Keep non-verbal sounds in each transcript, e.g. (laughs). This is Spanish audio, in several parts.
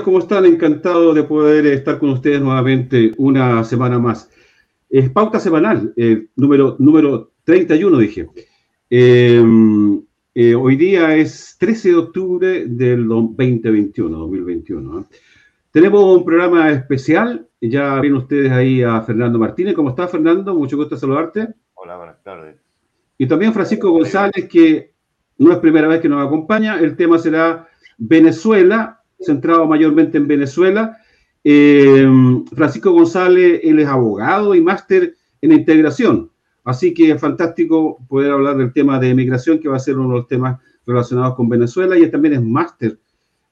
Bienvenidos, ¿cómo están? Encantado de poder estar con ustedes nuevamente una semana más. Es pauta semanal, eh, número, número 31 dije. Eh, eh, hoy día es 13 de octubre del 2021, 2021. Tenemos un programa especial, ya ven ustedes ahí a Fernando Martínez. ¿Cómo está Fernando? Mucho gusto saludarte. Hola, buenas tardes. Y también Francisco González, que no es primera vez que nos acompaña. El tema será Venezuela, centrado mayormente en Venezuela. Eh, Francisco González, él es abogado y máster en integración. Así que es fantástico poder hablar del tema de migración, que va a ser uno de los temas relacionados con Venezuela, y él también es máster,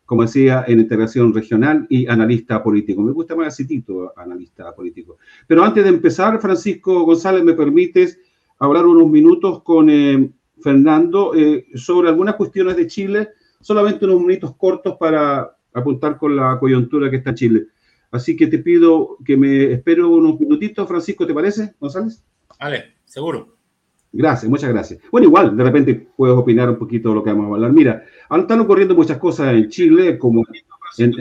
como decía, en integración regional y analista político. Me gusta más ese título, analista político. Pero antes de empezar, Francisco González, ¿me permites hablar unos minutos con eh, Fernando eh, sobre algunas cuestiones de Chile solamente unos minutos cortos para apuntar con la coyuntura que está en Chile. Así que te pido que me espero unos minutitos, Francisco, ¿te parece, González? Vale, seguro. Gracias, muchas gracias. Bueno, igual, de repente puedes opinar un poquito de lo que vamos a hablar. Mira, están ocurriendo muchas cosas en Chile, como en,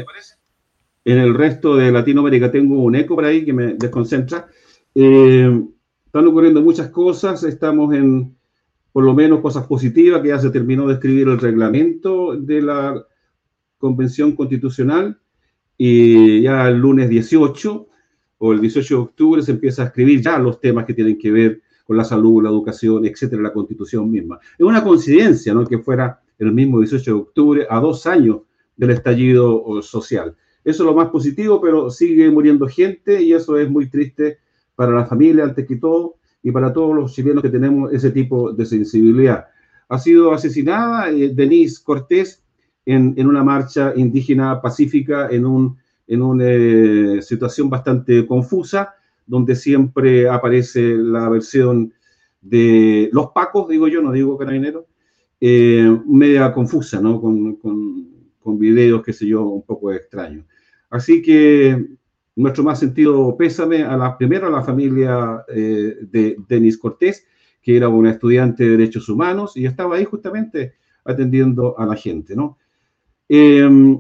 en el resto de Latinoamérica. Tengo un eco por ahí que me desconcentra. Eh, están ocurriendo muchas cosas. Estamos en, por lo menos cosas positivas, que ya se terminó de escribir el reglamento de la Convención Constitucional y ya el lunes 18 o el 18 de octubre se empieza a escribir ya los temas que tienen que ver con la salud, la educación, etcétera, la Constitución misma. Es una coincidencia, ¿no? Que fuera el mismo 18 de octubre a dos años del estallido social. Eso es lo más positivo, pero sigue muriendo gente y eso es muy triste para la familia, antes que todo, y para todos los chilenos que tenemos ese tipo de sensibilidad. Ha sido asesinada eh, Denise Cortés en, en, una marcha indígena pacífica, en, un, en una eh, situación bastante confusa, donde siempre aparece la versión de los pacos, digo yo, no digo carabineros, eh, media confusa, ¿no? Con, con, con videos, qué sé yo, un poco extraños. Así que nuestro más sentido pésame a la, primero a la familia eh, de Denis Cortés, que era una estudiante de Derechos Humanos y estaba ahí justamente atendiendo a la gente, ¿no? Eh,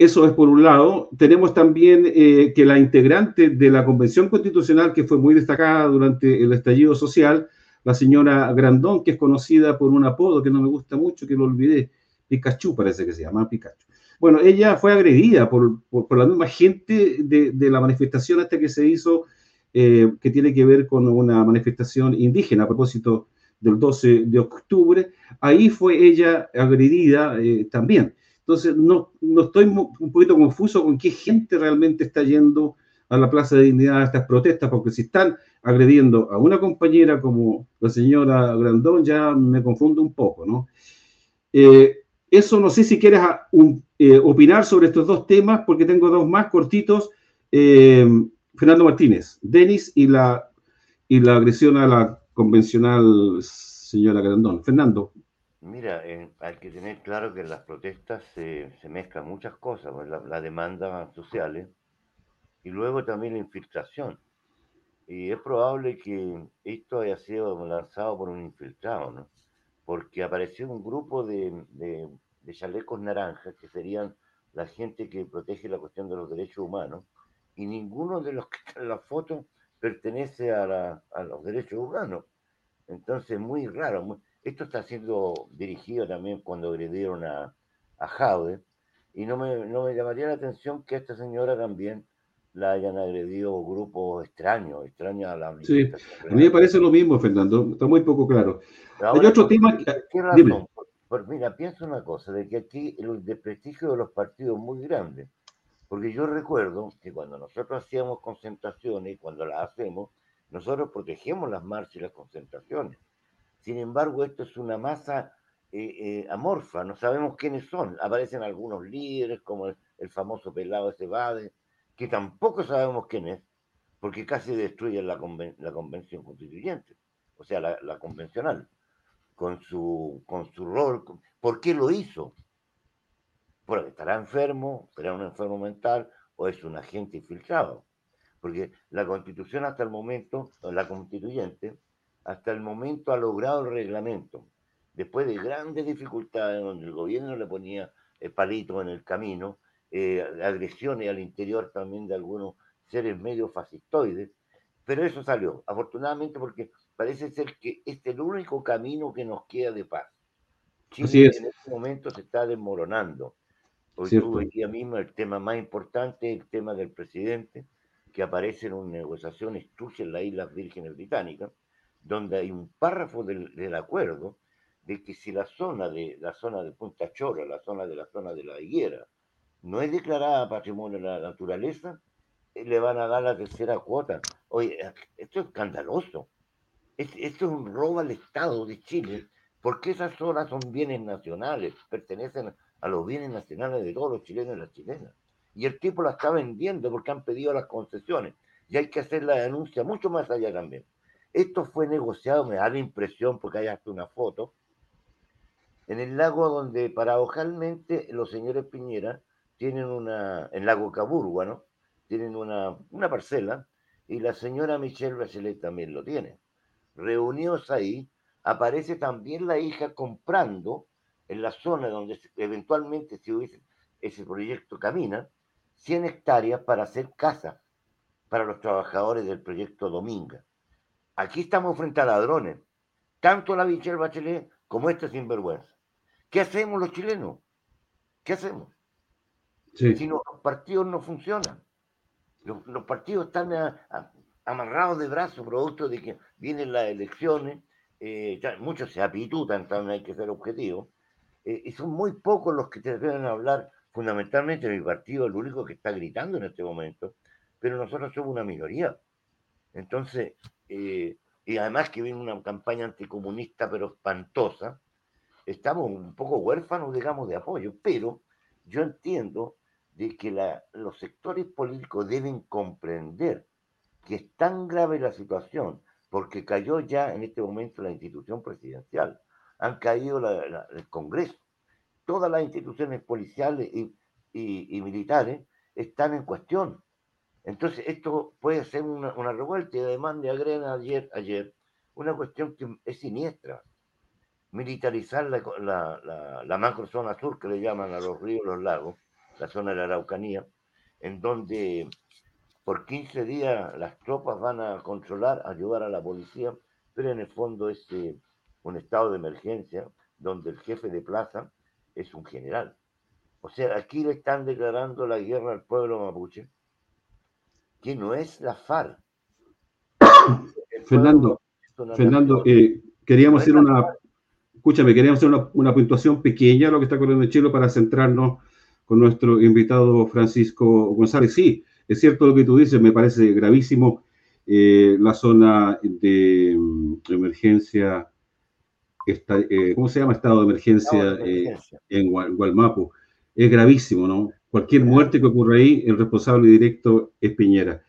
eso es por un lado. Tenemos también eh, que la integrante de la Convención Constitucional, que fue muy destacada durante el estallido social, la señora Grandón, que es conocida por un apodo que no me gusta mucho, que lo olvidé, Pikachu parece que se llama, Pikachu. Bueno, ella fue agredida por, por, la misma gente de, de, la manifestación hasta que se hizo, eh, que tiene que ver con una manifestación indígena a propósito del 12 de octubre. Ahí fue ella agredida eh, también. Entonces, no, no estoy un poquito confuso con qué gente realmente está yendo a la Plaza de Dignidad a estas protestas, porque si están agrediendo a una compañera como la señora Grandón, ya me confundo un poco, ¿no? Eh, eso no sé si quieres ah, eh, opinar sobre estos dos temas, porque tengo dos más cortitos. Eh, Fernando Martínez, Denis y la, y la agresión a la convencional señora Grandón. Fernando. Mira, eh, hay que tener claro que en las protestas se, mezclan muchas cosas, pues, la, la demanda sociales y luego también la infiltración. Y es probable que esto haya sido lanzado por un infiltrado, ¿no? porque apareció un grupo de, de, chalecos naranjas, que serían la gente que protege la cuestión de los derechos humanos, y ninguno de los que están en la foto pertenece a, a los derechos humanos. Entonces, muy raro. Esto está siendo dirigido también cuando agredieron a, a Jaude, y no me, no me llamaría la atención que a esta señora también la hayan agredido grupos extraños, extraños a la Sí, a mí me parece lo mismo, Fernando, está muy poco claro. Ahora, Hay otro tema que... ¿Qué razón? Por, por, mira, pienso una cosa, de que aquí el desprestigio de los partidos es muy grande, porque yo recuerdo que cuando nosotros hacíamos concentraciones y cuando las hacemos, nosotros protegemos las marchas y las concentraciones. Sin embargo, esto es una masa eh, eh, amorfa, no sabemos quiénes son. Aparecen algunos líderes, como el, famoso pelado ese Bade, que tampoco sabemos quién es, porque casi destruyen la, conven la convención constituyente, o sea, la, la, convencional, con su, con su rol. ¿Por qué lo hizo? Porque estará enfermo, será un enfermo mental o es un agente infiltrado. Porque la constitución hasta el momento, la constituyente, hasta el momento ha logrado el reglamento. Después de grandes dificultades donde el gobierno le ponía palitos en el camino, agresiones al interior también de algunos seres medio fascistoides, pero eso salió, afortunadamente porque parece ser que este es el único camino que nos queda de paz. Chile en este momento se está desmoronando. Hoy tuve día mismo el tema más importante, el tema del presidente, que aparece en una negociación estuche en las Islas Vírgenes Británicas, donde hay un párrafo del, del, acuerdo de que si la zona de la zona de Punta Chora, la zona de la zona de la higuera, no es declarada patrimonio de la naturaleza, eh, le van a dar la tercera cuota. Oye, esto es escandaloso. Esto es un robo al Estado de Chile, porque esas zonas son bienes nacionales, pertenecen a los bienes nacionales de todos los chilenos y las chilenas. Y el tipo la está vendiendo porque han pedido las concesiones. Y hay que hacer la denuncia mucho más allá también. Esto fue negociado, me da la impresión, porque hay hasta una foto, en el lago donde paradojalmente los señores Piñera tienen una, en lago Caburgua, ¿no? Tienen una, una parcela y la señora Michelle Bachelet también lo tiene. Reunidos ahí, aparece también la hija comprando en la zona donde eventualmente si hubiese ese proyecto camina, 100 hectáreas para hacer casas para los trabajadores del proyecto Dominga. Aquí estamos frente a ladrones, tanto la Michelle Bachelet como este sinvergüenza. ¿Qué hacemos los chilenos? ¿Qué hacemos? Si los partidos no funcionan, los, partidos están amarrados de brazos, producto de que vienen las elecciones, eh, muchos se apitutan, también hay que ser objetivo, eh, y son muy pocos los que te deben hablar, fundamentalmente mi partido, el único que está gritando en este momento, pero nosotros somos una minoría. Entonces, eh, y además que viene una campaña anticomunista pero espantosa, estamos un poco huérfanos, digamos, de apoyo, pero yo entiendo de que los sectores políticos deben comprender que es tan grave la situación, porque cayó ya en este momento la institución presidencial, han caído el Congreso, todas las instituciones policiales y, y, militares están en cuestión. Entonces, esto puede ser una, una revuelta y además de agrena ayer, ayer una cuestión que es siniestra. Militarizar la, la, la, macro zona sur que le llaman a los ríos, los lagos, la zona de la Araucanía, en donde por 15 días las tropas van a controlar, ayudar a la policía, pero en el fondo es eh, un estado de emergencia donde el jefe de plaza es un general. O sea, aquí le están declarando la guerra al pueblo mapuche, que no es la FARC. Fernando, Fernando eh, queríamos hacer una, escúchame, queríamos hacer una, una puntuación pequeña lo que está ocurriendo en Chile para centrarnos con nuestro invitado Francisco González. Sí, es cierto lo que tú dices, me parece gravísimo eh, la zona de mm, emergencia, eh, ¿cómo se llama? Estado de emergencia, en Gualmapo. Es gravísimo, ¿no? Cualquier muerte que ocurra ahí, el responsable directo es Piñera.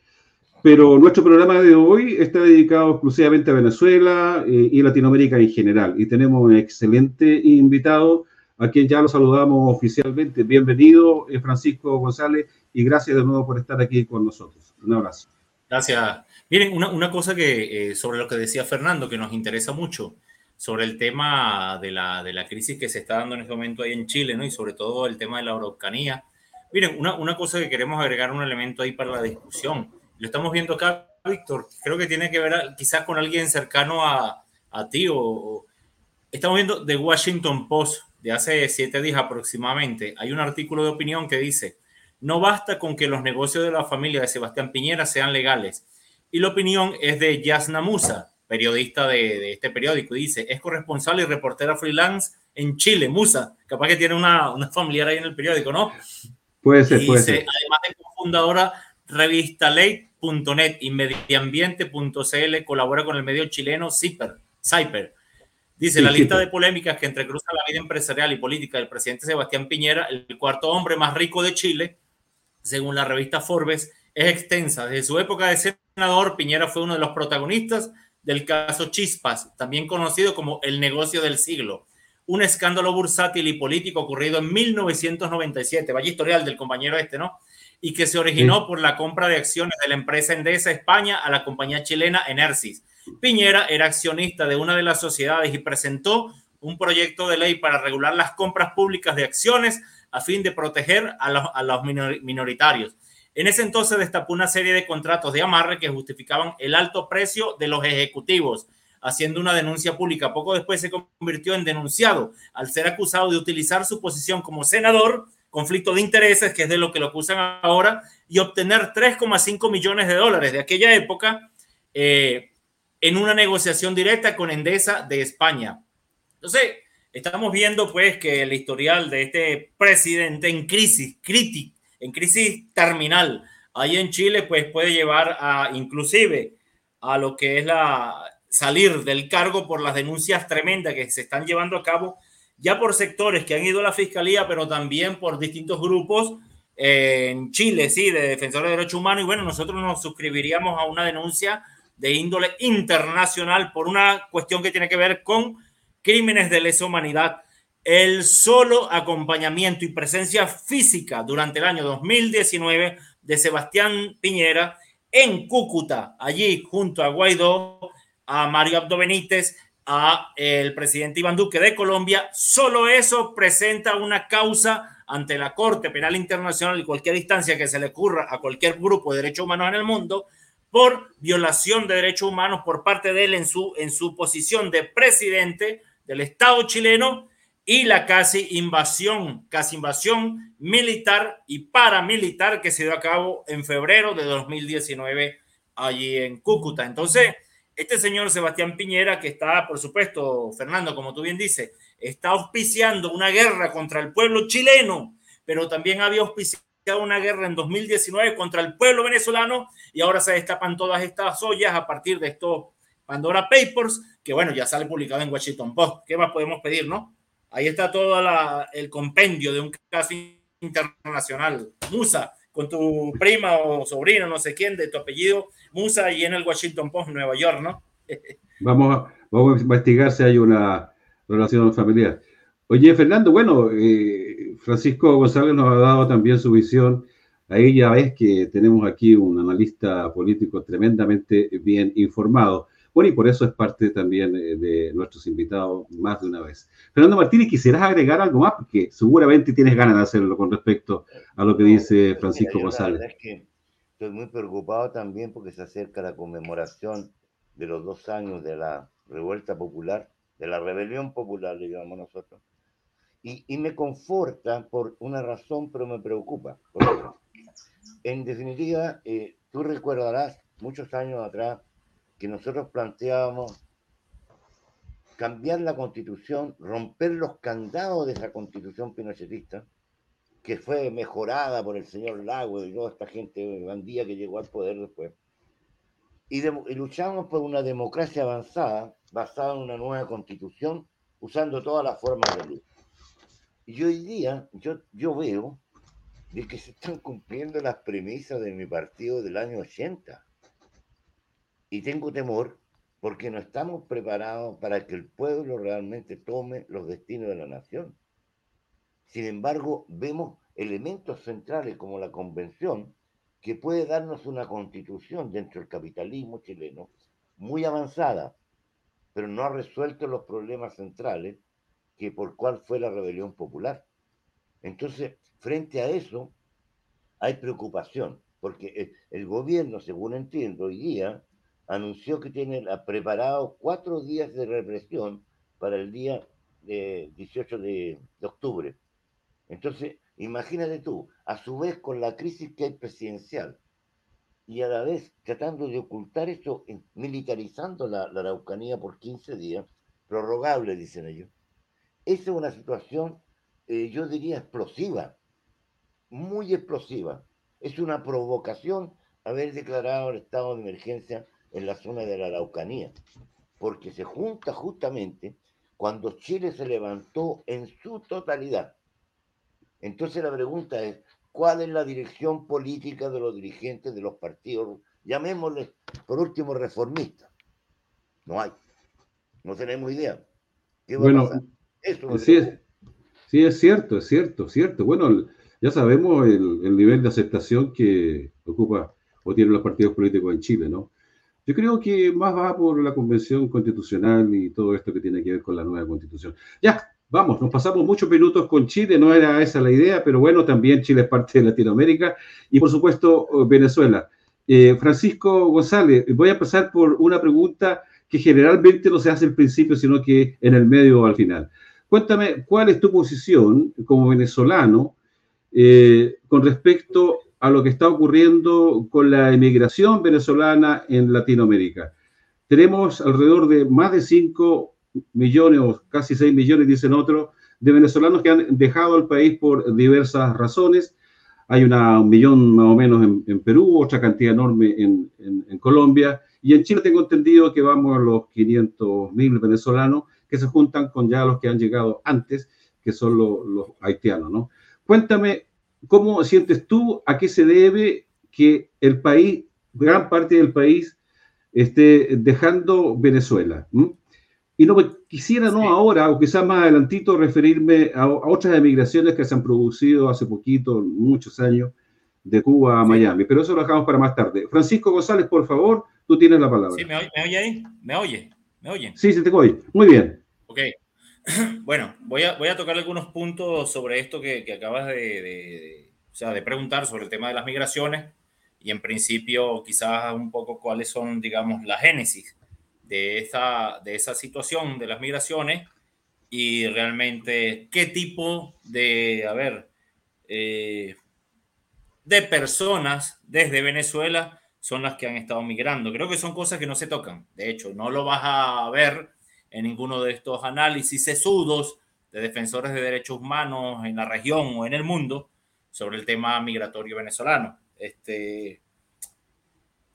Pero nuestro programa de hoy está dedicado exclusivamente a Venezuela y Latinoamérica en general. Y tenemos un excelente invitado a quien ya lo saludamos oficialmente. Bienvenido, eh, Francisco González, y gracias de nuevo por estar aquí con nosotros. Un abrazo. Gracias. Miren, una, una cosa que eh, sobre lo que decía Fernando, que nos interesa mucho, sobre el tema de la, de la crisis que se está dando en este momento ahí en Chile, ¿no? Y sobre todo el tema de la Araucanía. Miren, una, una cosa que queremos agregar un elemento ahí para la discusión. Lo estamos viendo acá, Víctor, creo que tiene que ver quizás con alguien cercano a, a ti o, estamos viendo The Washington Post, de hace siete días aproximadamente, hay un artículo de opinión que dice, no basta con que los negocios de la familia de Sebastián Piñera sean legales. Y la opinión es de Yasna Musa, periodista de, este periódico. Dice, es corresponsable y reportera freelance en Chile, Musa. Capaz que tiene una, una familiar ahí en el periódico, ¿no? Puede ser, puede ser. Además de cofundadora revistalate.net y medioambiente.cl, colabora con el medio chileno Cyper. Cyper Dice, la lista de polémicas que entrecruza la vida empresarial y política del presidente Sebastián Piñera, el cuarto hombre más rico de Chile, según la revista Forbes, es extensa. Desde su época de senador, Piñera fue uno de los protagonistas del caso Chispas, también conocido como el negocio del siglo, un escándalo bursátil y político ocurrido en 1997, vaya historial del compañero este, ¿no? Y que se originó por la compra de acciones de la empresa Endesa España a la compañía chilena Enersis Piñera era accionista de una de las sociedades y presentó un proyecto de ley para regular las compras públicas de acciones a fin de proteger a los, a los minoritarios. En ese entonces destapó una serie de contratos de amarre que justificaban el alto precio de los ejecutivos, haciendo una denuncia pública. Poco después se convirtió en denunciado al ser acusado de utilizar su posición como senador, conflicto de intereses, que es de lo que lo acusan ahora, y obtener 3,5 millones de dólares de aquella época eh, en una negociación directa con Endesa de España. Entonces, estamos viendo pues que el historial de este presidente en crisis crítica, en crisis terminal, ahí en Chile, pues puede llevar a inclusive a lo que es la salir del cargo por las denuncias tremendas que se están llevando a cabo ya por sectores que han ido a la fiscalía, pero también por distintos grupos en Chile, sí, de defensores de derechos humanos. Y bueno, nosotros nos suscribiríamos a una denuncia de índole internacional por una cuestión que tiene que ver con crímenes de lesa humanidad. El solo acompañamiento y presencia física durante el año 2019 de Sebastián Piñera en Cúcuta, allí junto a Guaidó, a Mario Abdo Benítez, a el presidente Iván Duque de Colombia, solo eso presenta una causa ante la Corte Penal Internacional y cualquier instancia que se le ocurra a cualquier grupo de derechos humanos en el mundo por violación de derechos humanos por parte de él en su, en su posición de presidente del Estado chileno y la casi invasión, casi invasión militar y paramilitar que se dio a cabo en febrero de 2019 allí en Cúcuta. Entonces, este señor Sebastián Piñera, que está, por supuesto, Fernando, como tú bien dices, está auspiciando una guerra contra el pueblo chileno, pero también había auspiciado una guerra en 2019 contra el pueblo venezolano y ahora se destapan todas estas ollas a partir de estos Pandora Papers, que bueno, ya sale publicado en Washington Post. ¿Qué más podemos pedir, no? Ahí está todo el compendio de un caso internacional. Musa, con tu prima o sobrino, no sé quién, de tu apellido, Musa, y en el Washington Post, Nueva York, ¿no? (laughs) vamos, a, vamos a investigar si hay una relación familiar. Oye, Fernando, bueno, eh, Francisco González nos ha dado también su visión. Ahí ya ves que tenemos aquí un analista político tremendamente bien informado. Bueno, y por eso es parte también eh, de nuestros invitados más de una vez. Fernando Martínez, ¿quisieras agregar algo más? Porque seguramente tienes ganas de hacerlo con respecto a lo que dice Francisco González. La verdad es que estoy muy preocupado también porque se acerca la conmemoración de los dos años de la revuelta popular, de la rebelión popular, le llamamos nosotros. Y, y me conforta por una razón, pero me preocupa. En definitiva, eh, tú recordarás muchos años atrás que nosotros planteábamos cambiar la constitución, romper los candados de esa constitución pinochetista, que fue mejorada por el señor Lago y toda esta gente bandía que llegó al poder después. Y, y luchamos por una democracia avanzada, basada en una nueva constitución, usando todas las formas de lucha. Y hoy día yo, yo veo de que se están cumpliendo las premisas de mi partido del año 80 y tengo temor porque no estamos preparados para que el pueblo realmente tome los destinos de la nación. Sin embargo, vemos elementos centrales como la convención que puede darnos una constitución dentro del capitalismo chileno muy avanzada, pero no ha resuelto los problemas centrales que por cuál fue la rebelión popular. Entonces, frente a eso, hay preocupación, porque el, gobierno, según entiendo hoy día, anunció que tiene preparado cuatro días de represión para el día de 18 de, octubre. Entonces, imagínate tú, a su vez con la crisis que hay presidencial y a la vez tratando de ocultar esto, militarizando la, Araucanía por 15 días, prorrogable, dicen ellos. Esa es una situación, eh, yo diría, explosiva, muy explosiva. Es una provocación haber declarado el estado de emergencia en la zona de la Araucanía, porque se junta justamente cuando Chile se levantó en su totalidad. Entonces la pregunta es, ¿cuál es la dirección política de los dirigentes de los partidos, llamémosle por último reformistas? No hay, no tenemos idea. bueno, Eso sí, es, sí, es cierto, es cierto, cierto. Bueno, ya sabemos el, el nivel de aceptación que ocupa o tienen los partidos políticos en Chile, ¿no? Yo creo que más va por la convención constitucional y todo esto que tiene que ver con la nueva constitución. Ya, vamos, nos pasamos muchos minutos con Chile, no era esa la idea, pero bueno, también Chile es parte de Latinoamérica y por supuesto Venezuela. Eh, Francisco González, voy a pasar por una pregunta que generalmente no se hace al principio, sino que en el medio o al final. Cuéntame, ¿cuál es tu posición como venezolano eh, con respecto a lo que está ocurriendo con la emigración venezolana en Latinoamérica? Tenemos alrededor de más de 5 millones o casi 6 millones, dicen otros, de venezolanos que han dejado el país por diversas razones. Hay una, un millón más o menos en, Perú, otra cantidad enorme en, Colombia y en Chile tengo entendido que vamos a los 500 mil venezolanos que se juntan con ya los que han llegado antes, que son los, haitianos, ¿no? Cuéntame, ¿cómo sientes tú, a qué se debe que el país, gran parte del país, esté dejando Venezuela? Y no quisiera, no ahora, o quizás más adelantito, referirme a, a, otras emigraciones que se han producido hace poquito, muchos años, de Cuba a Miami, pero eso lo dejamos para más tarde. Francisco González, por favor, Tú tienes la palabra. Sí, ¿me oye, ahí? ¿Me oye? ¿Me oye? Sí, se te oye. Muy bien. Ok. (clears throat) Bueno, voy a, voy a tocar algunos puntos sobre esto que, que acabas de, de, o sea, de preguntar sobre el tema de las migraciones y en principio quizás un poco cuáles son, digamos, la génesis de esa, de esa situación de las migraciones y realmente qué tipo de, a eh, de personas desde Venezuela son las que han estado migrando. Creo que son cosas que no se tocan. De hecho, no lo vas a ver en ninguno de estos análisis sesudos de defensores de derechos humanos en la región o en el mundo sobre el tema migratorio venezolano. Este,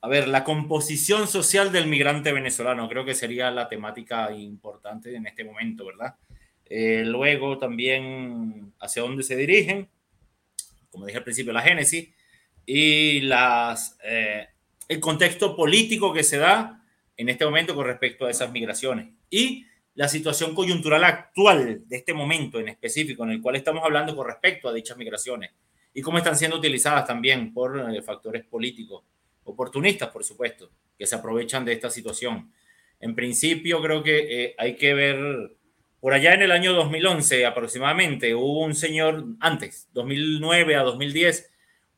a ver, la composición social del migrante venezolano creo que sería la temática importante en este momento, ¿verdad? Eh, luego también hacia dónde se dirigen, como dije al principio, la génesis y las eh, el contexto político que se da en este momento con respecto a esas migraciones y la situación coyuntural actual de este momento en específico en el cual estamos hablando con respecto a dichas migraciones y cómo están siendo utilizadas también por eh, factores políticos, oportunistas, por supuesto, que se aprovechan de esta situación. En principio, creo que eh, hay que ver, por allá en el año 2011 aproximadamente, hubo un señor, antes, 2009 a 2010,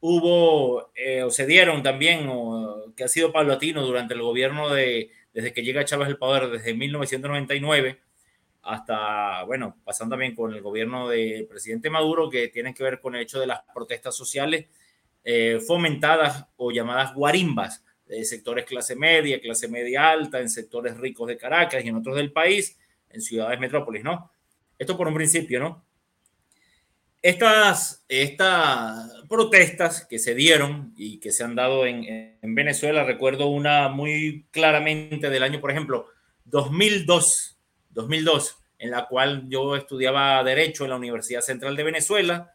hubo eh, o se dieron también, o, que ha sido paulatino durante el gobierno de, desde que llega Chávez al poder, desde 1999 hasta, bueno, pasando también con el gobierno del presidente Maduro, que tienen que ver con el hecho de las protestas sociales eh, fomentadas o llamadas guarimbas, de sectores clase media, clase media alta, en sectores ricos de Caracas y en otros del país, en ciudades metrópolis, ¿no? Esto por un principio, ¿no? Estas, estas protestas que se dieron y que se han dado en, en, Venezuela, recuerdo una muy claramente del año, por ejemplo, 2002, 2002, en la cual yo estudiaba Derecho en la Universidad Central de Venezuela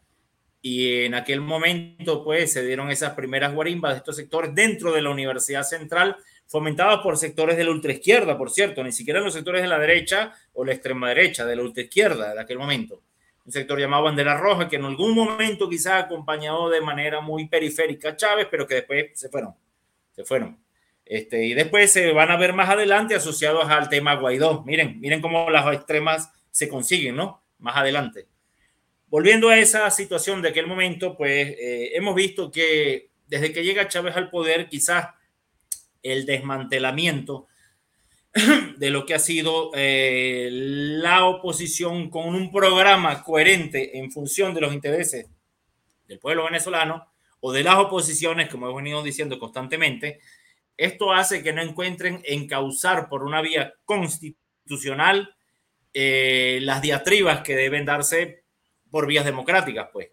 y en aquel momento pues se dieron esas primeras guarimbas de estos sectores dentro de la Universidad Central, fomentadas por sectores de la ultraizquierda, por cierto, ni siquiera los sectores de la derecha o la extrema derecha, de la ultraizquierda de aquel momento un sector llamado Bandera Roja, que en algún momento quizás acompañado de manera muy periférica a Chávez, pero que después se fueron, se fueron. Este, y después se van a ver más adelante asociados al tema Guaidó. Miren, miren cómo las extremas se consiguen, ¿no? Más adelante. Volviendo a esa situación de aquel momento, pues eh, hemos visto que desde que llega Chávez al poder, quizás el desmantelamiento (clears throat) de lo que ha sido eh, la oposición con un programa coherente en función de los intereses del pueblo venezolano o de las oposiciones, como hemos venido diciendo constantemente, esto hace que no encuentren encauzar por una vía constitucional eh, las diatribas que deben darse por vías democráticas, pues,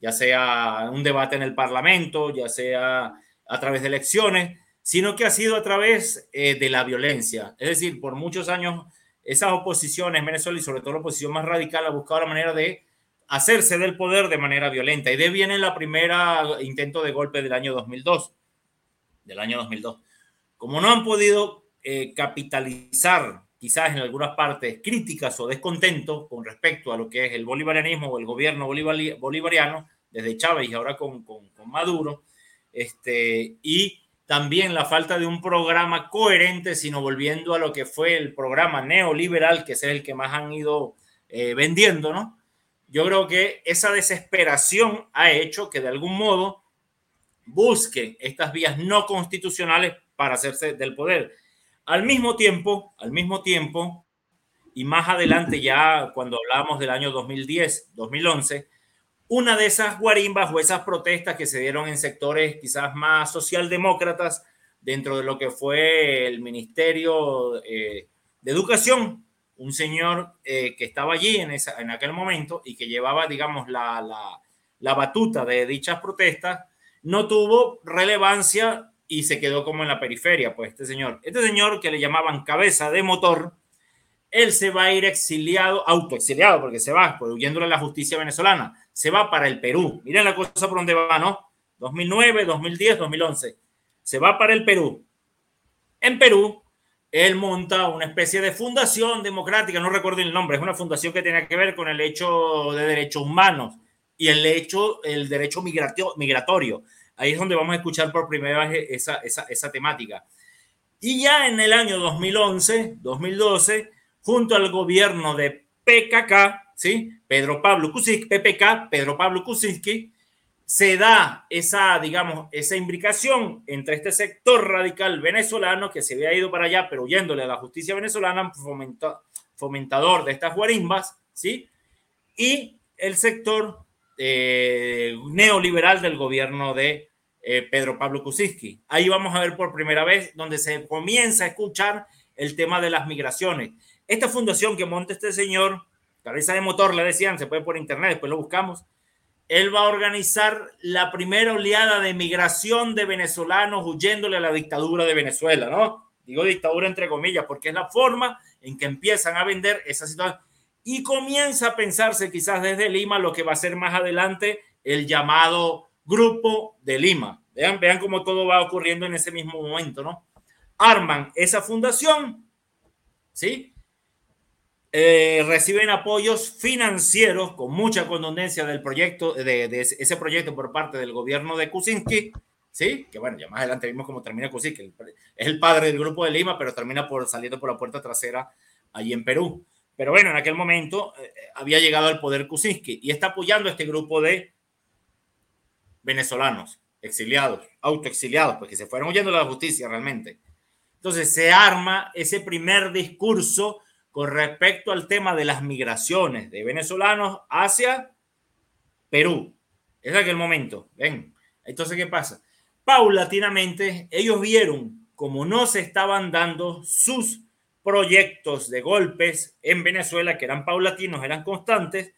ya sea un debate en el Parlamento, ya sea a través de elecciones, sino que ha sido a través eh, de la violencia. Es decir, por muchos años esas oposiciones en Venezuela y sobre todo la oposición más radical ha buscado la manera de hacerse del poder de manera violenta. Y de viene la primera intento de golpe del año 2002, del año 2002. Como no han podido eh, capitalizar quizás en algunas partes críticas o descontentos con respecto a lo que es el bolivarianismo o el gobierno bolivariano, desde Chávez y ahora con, con, con Maduro, este, y también la falta de un programa coherente, sino volviendo a lo que fue el programa neoliberal, que es el que más han ido eh, vendiendo, ¿no? Yo creo que esa desesperación ha hecho que de algún modo busquen estas vías no constitucionales para hacerse del poder. Al mismo tiempo, al mismo tiempo, y más adelante ya cuando hablábamos del año 2010, 2011, una de esas guarimbas o esas protestas que se dieron en sectores quizás más socialdemócratas dentro de lo que fue el Ministerio eh, de Educación, un señor eh, que estaba allí en, esa, en aquel momento y que llevaba, digamos, la, la, la batuta de dichas protestas, no tuvo relevancia y se quedó como en la periferia, pues este señor. Este señor que le llamaban cabeza de motor, él se va a ir exiliado, autoexiliado, porque se va, pues, huyéndole a la justicia venezolana, se va para el Perú. Miren la cosa por dónde va, ¿no? 2009, 2010, 2011. Se va para el Perú. En Perú, él monta una especie de fundación democrática, no recuerdo el nombre, es una fundación que tiene que ver con el hecho de derechos humanos y el hecho, el derecho migratorio. Ahí es donde vamos a escuchar por primera vez esa, esa, esa temática. Y ya en el año 2011, 2012, junto al gobierno de PKK, ¿sí? Pedro Pablo Kuczynski, PPK, Pedro Pablo Kuczynski, se da esa, digamos, esa imbricación entre este sector radical venezolano que se había ido para allá, pero huyéndole a la justicia venezolana, fomentador de estas guarimbas, ¿sí? Y el sector eh, neoliberal del gobierno de eh, Pedro Pablo Kuczynski. Ahí vamos a ver por primera vez donde se comienza a escuchar el tema de las migraciones. Esta fundación que monta este señor, cabeza de motor, le decían, se puede por internet, después lo buscamos, él va a organizar la primera oleada de migración de venezolanos huyéndole a la dictadura de Venezuela, ¿no? Digo dictadura entre comillas, porque es la forma en que empiezan a vender esa situación. Y comienza a pensarse quizás desde Lima lo que va a ser más adelante el llamado Grupo de Lima. Vean, vean cómo todo va ocurriendo en ese mismo momento, ¿no? Arman esa fundación, ¿sí? Eh, reciben apoyos financieros con mucha condonencia del proyecto, de, ese proyecto por parte del gobierno de Kuczynski, ¿sí? Que bueno, ya más adelante vimos cómo termina Kuczynski, es el padre del grupo de Lima, pero termina por saliendo por la puerta trasera allí en Perú. Pero bueno, en aquel momento eh, había llegado al poder Kuczynski y está apoyando a este grupo de venezolanos exiliados, autoexiliados, porque se fueron huyendo de la justicia realmente. Entonces se arma ese primer discurso con respecto al tema de las migraciones de venezolanos hacia Perú. Es aquel momento. Ven, entonces, ¿qué pasa? Paulatinamente, ellos vieron como no se estaban dando sus proyectos de golpes en Venezuela, que eran paulatinos, eran constantes,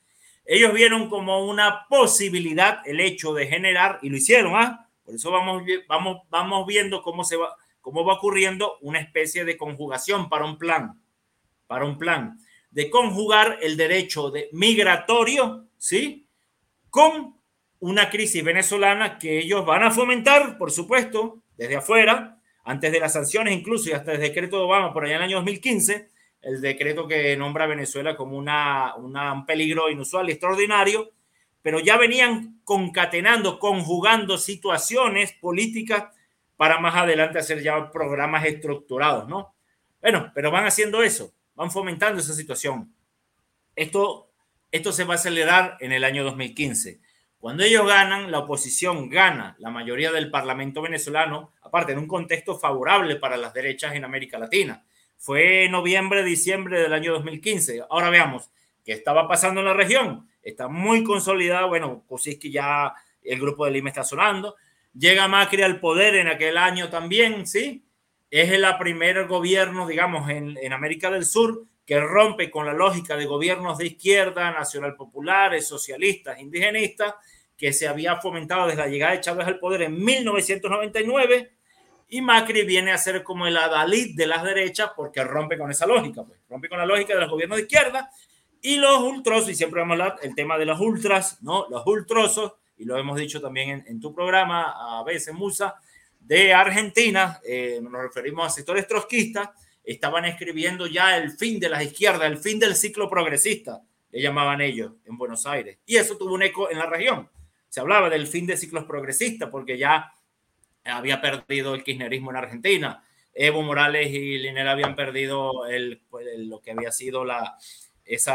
ellos vieron como una posibilidad el hecho de generar, y lo hicieron, ¿ah? Por eso vamos, vamos, vamos viendo cómo, se va, cómo va ocurriendo una especie de conjugación para un plan para un plan de conjugar el derecho de migratorio, ¿sí? Con una crisis venezolana que ellos van a fomentar, por supuesto, desde afuera, antes de las sanciones incluso y hasta el decreto de Obama por allá en el año 2015, el decreto que nombra a Venezuela como una, un peligro inusual y extraordinario, pero ya venían concatenando, conjugando situaciones políticas para más adelante hacer ya programas estructurados, ¿no? Bueno, pero van haciendo eso van fomentando esa situación. Esto, esto se va a acelerar en el año 2015. Cuando ellos ganan, la oposición gana la mayoría del Parlamento venezolano, aparte en un contexto favorable para las derechas en América Latina. Fue noviembre, diciembre del año 2015. Ahora veamos qué estaba pasando en la región. Está muy consolidada. Bueno, que ya el grupo de Lima está sonando. Llega Macri al poder en aquel año también, ¿sí? es el primer gobierno, digamos, en, en, América del Sur que rompe con la lógica de gobiernos de izquierda, nacional populares, socialistas, indigenistas, que se había fomentado desde la llegada de Chávez al poder en 1999 y Macri viene a ser como el adalid de las derechas porque rompe con esa lógica, pues, rompe con la lógica de los gobiernos de izquierda y los ultrosos, y siempre vamos a hablar el tema de los ultras, ¿no? Los ultrosos, y lo hemos dicho también en, en tu programa a veces, Musa, de Argentina, eh, nos referimos a sectores trotskistas, estaban escribiendo ya el fin de las izquierdas, el fin del ciclo progresista, le llamaban ellos en Buenos Aires. Y eso tuvo un eco en la región. Se hablaba del fin de ciclos progresistas porque ya había perdido el kirchnerismo en Argentina. Evo Morales y Linera habían perdido el, pues, lo que había sido la, ese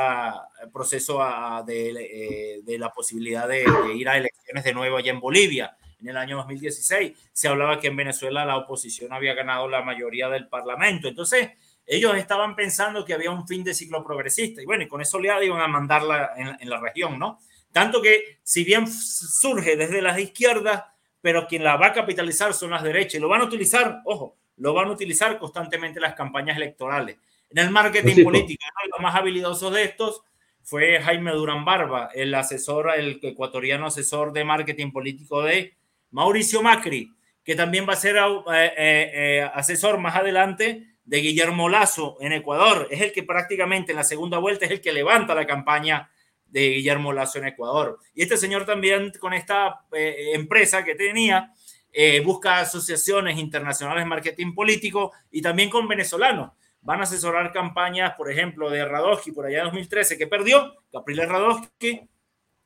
proceso de, de, la posibilidad de, ir a elecciones de nuevo allá en Bolivia en el año 2016. Se hablaba que en Venezuela la oposición había ganado la mayoría del parlamento. Entonces, ellos estaban pensando que había un fin de ciclo progresista y bueno, y con eso le iban a mandarla en, en la región, ¿no? Tanto que si bien surge desde las izquierdas, pero quien la va a capitalizar son las derechas y lo van a utilizar, ojo, lo van a utilizar constantemente las campañas electorales. En el marketing político, uno de los más habilidosos de estos fue Jaime Durán Barba, el asesor, el ecuatoriano asesor de marketing político de Mauricio Macri, que también va a ser eh, eh, eh, asesor más adelante de Guillermo Lazo en Ecuador. Es el que prácticamente en la segunda vuelta es el que levanta la campaña de Guillermo Lazo en Ecuador. Y este señor también con esta empresa que tenía, busca asociaciones internacionales de marketing político y también con venezolanos. Van a asesorar campañas, por ejemplo, de Radowski por allá en 2013, que perdió, Gabriel Radowski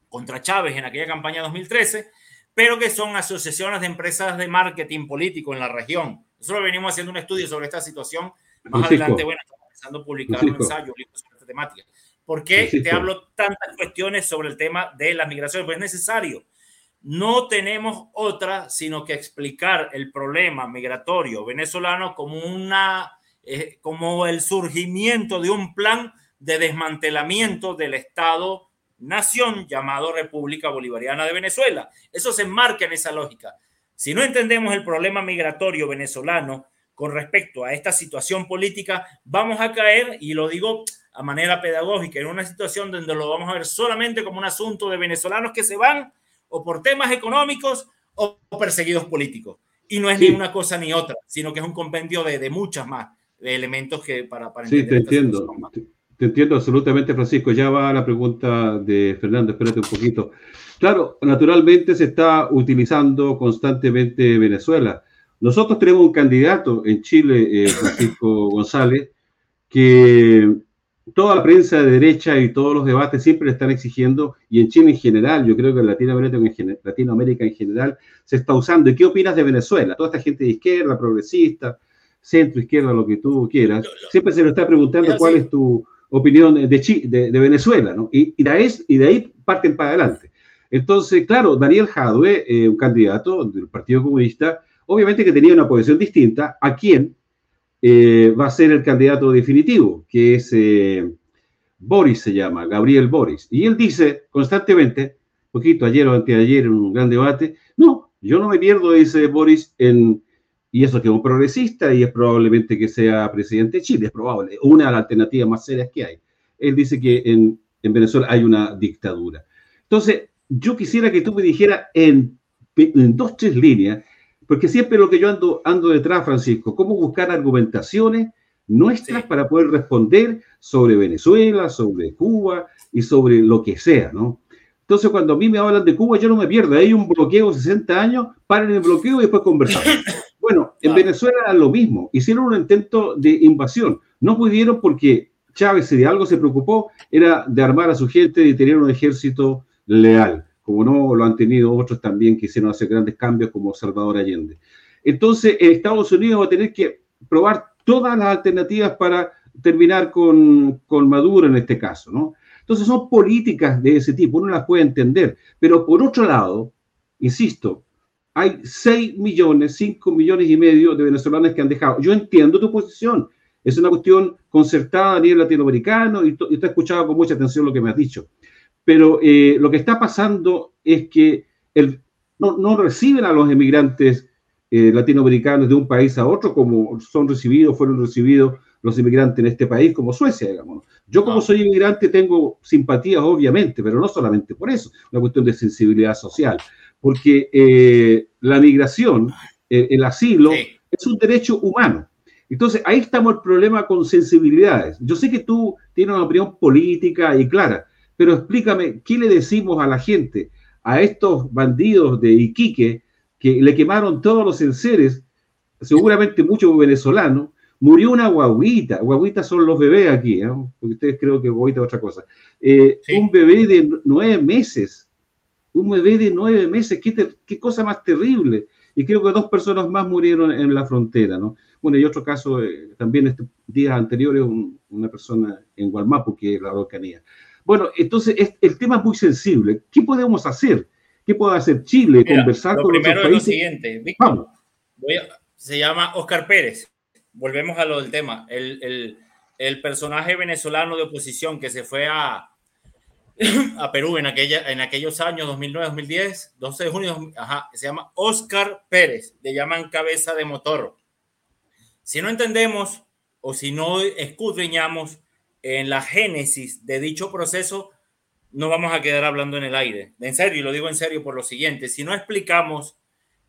contra Chávez en aquella campaña 2013 pero que son asociaciones de empresas de marketing político en la región. Nosotros venimos haciendo un estudio sobre esta situación. Más adelante, bueno, estamos empezando a publicar un ensayo, un libro sobre esta temática. ¿Por qué te hablo tantas cuestiones sobre el tema de las migraciones? Pues es necesario. No tenemos otra sino que explicar el problema migratorio venezolano como, una, eh, como el surgimiento de un plan de desmantelamiento del Estado nación llamado República Bolivariana de Venezuela. Eso se enmarca en esa lógica. Si no entendemos el problema migratorio venezolano con respecto a esta situación política, vamos a caer, y lo digo a manera pedagógica, en una situación donde lo vamos a ver solamente como un asunto de venezolanos que se van o por temas económicos o perseguidos políticos. Y no es ni una cosa ni otra, sino que es un compendio de, de muchas más elementos que para, para Sí, te entiendo. Te entiendo absolutamente, Francisco. Ya va la pregunta de Fernando, espérate un poquito. Claro, naturalmente se está utilizando constantemente Venezuela. Nosotros tenemos un candidato en Chile, eh, Francisco (laughs) González, que toda la prensa de derecha y todos los debates siempre están exigiendo, y en Chile en general, yo creo que en Latinoamérica en, Latinoamérica en general se está usando. ¿Y qué opinas de Venezuela? Toda esta gente de izquierda, progresista, centro, izquierda, lo que tú quieras, siempre se le está preguntando cuál es tu, opinión de, de, de Venezuela, ¿no? Y, y, de ahí, y de ahí parten para adelante. Entonces, claro, Daniel Jadwe, eh, un candidato del Partido Comunista, obviamente que tenía una posición distinta a quién eh, va a ser el candidato definitivo, que es eh, Boris, se llama, Gabriel Boris. Y él dice constantemente, poquito ayer o anteayer en un gran debate, no, yo no me pierdo, dice Boris, en y eso que es un progresista y es probablemente que sea presidente de Chile, es probable, una de las alternativas más serias que hay. Él dice que en, en Venezuela hay una dictadura. Entonces, yo quisiera que tú me dijeras en, en, dos, tres líneas, porque siempre lo que yo ando, ando detrás, Francisco, cómo buscar argumentaciones nuestras sí. para poder responder sobre Venezuela, sobre Cuba y sobre lo que sea, ¿no? Entonces, cuando a mí me hablan de Cuba, yo no me pierdo. Hay un bloqueo de 60 años, paren el bloqueo y después conversamos. (coughs) Bueno, en Venezuela era lo mismo. Hicieron un intento de invasión. No pudieron porque Chávez, si de algo se preocupó, era de armar a su gente y tener un ejército leal, como no lo han tenido otros también que hicieron hacer grandes cambios, como Salvador Allende. Entonces, Estados Unidos va a tener que probar todas las alternativas para terminar con, con Maduro en este caso, ¿no? Entonces, son políticas de ese tipo, uno las puede entender, pero por otro lado, insisto, hay 6 millones, 5 millones y medio de venezolanos que han dejado. Yo entiendo tu posición. Es una cuestión concertada a nivel latinoamericano y, y te he escuchado con mucha atención lo que me has dicho. Pero eh, lo que está pasando es que el, no, no, reciben a los emigrantes eh, latinoamericanos de un país a otro como son recibidos, fueron recibidos los inmigrantes en este país, como Suecia, digamos. Yo como soy inmigrante tengo simpatías, obviamente, pero no solamente por eso, una cuestión de sensibilidad social porque eh, la migración, eh, el asilo, sí. es un derecho humano. Entonces, ahí estamos el problema con sensibilidades. Yo sé que tú tienes una opinión política y clara, pero explícame, ¿qué le decimos a la gente, a estos bandidos de Iquique, que le quemaron todos los enseres, seguramente muchos venezolanos, murió una guaguita, guaguitas son los bebés aquí, ¿no? porque ustedes creo que guaguita es otra cosa, eh, sí. un bebé de nueve meses un bebé de nueve meses, qué, te, qué cosa más terrible. y creo que dos personas más murieron en la frontera, ¿no? Bueno, y otro caso, eh, también estos días anteriores, una persona en Gualmapu, que es la Araucanía. Bueno, entonces el tema es muy sensible. ¿Qué podemos hacer? ¿Qué puede hacer Chile? Conversar con primero otros países. Es lo siguiente, Vamos. se llama Oscar Pérez. Volvemos a lo del tema. El, el, personaje venezolano de oposición que se fue a, (clears throat) a Perú en, aquella, en aquellos años, 2009, 2010, 12 de junio, ajá, se llama Oscar Pérez. Le llaman cabeza de motor. Si no entendemos o si no escudriñamos en la génesis de dicho proceso, no vamos a quedar hablando en el aire. En serio, y lo digo en serio por lo siguiente, si no explicamos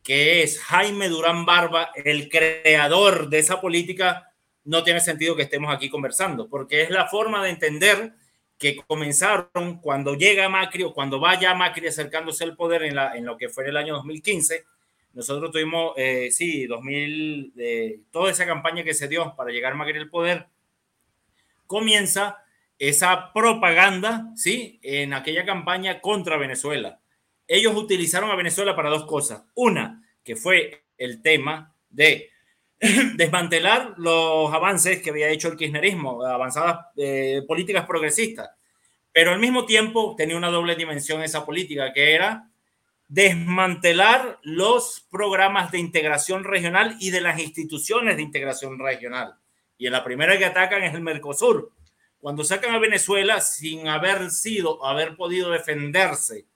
que es Jaime Durán Barba el creador de esa política, no tiene sentido que estemos aquí conversando, porque es la forma de entender que comenzaron cuando llega Macri o cuando vaya Macri acercándose al poder en, la, en lo que fue el año 2015. Nosotros tuvimos, eh, sí, 2000, eh, toda esa campaña que se dio para llegar Macri al poder, comienza esa propaganda, ¿sí? En aquella campaña contra Venezuela. Ellos utilizaron a Venezuela para dos cosas. Una, que fue el tema de (clears throat) desmantelar los avances que había hecho el kirchnerismo, avanzadas eh, políticas progresistas. Pero al mismo tiempo tenía una doble dimensión esa política, que era desmantelar los programas de integración regional y de las instituciones de integración regional. Y en la primera que atacan es el Mercosur. Cuando sacan a Venezuela sin haber sido, haber podido defenderse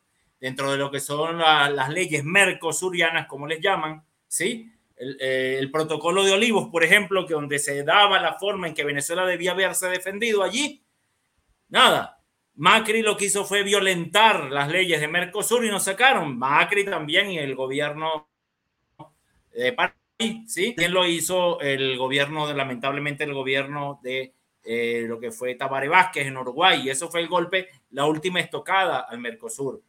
dentro de lo que son las leyes mercosurianas, como les llaman, ¿sí? Eh, el, protocolo de Olivos, por ejemplo, que donde se daba la forma en que Venezuela debía haberse defendido allí, nada. Macri lo que hizo fue violentar las leyes de Mercosur y nos sacaron. Macri también y el gobierno de París, ¿sí? También lo hizo el gobierno, lamentablemente el gobierno de eh, lo que fue Tabaré Vázquez en Uruguay. Y eso fue el golpe, la última estocada al Mercosur.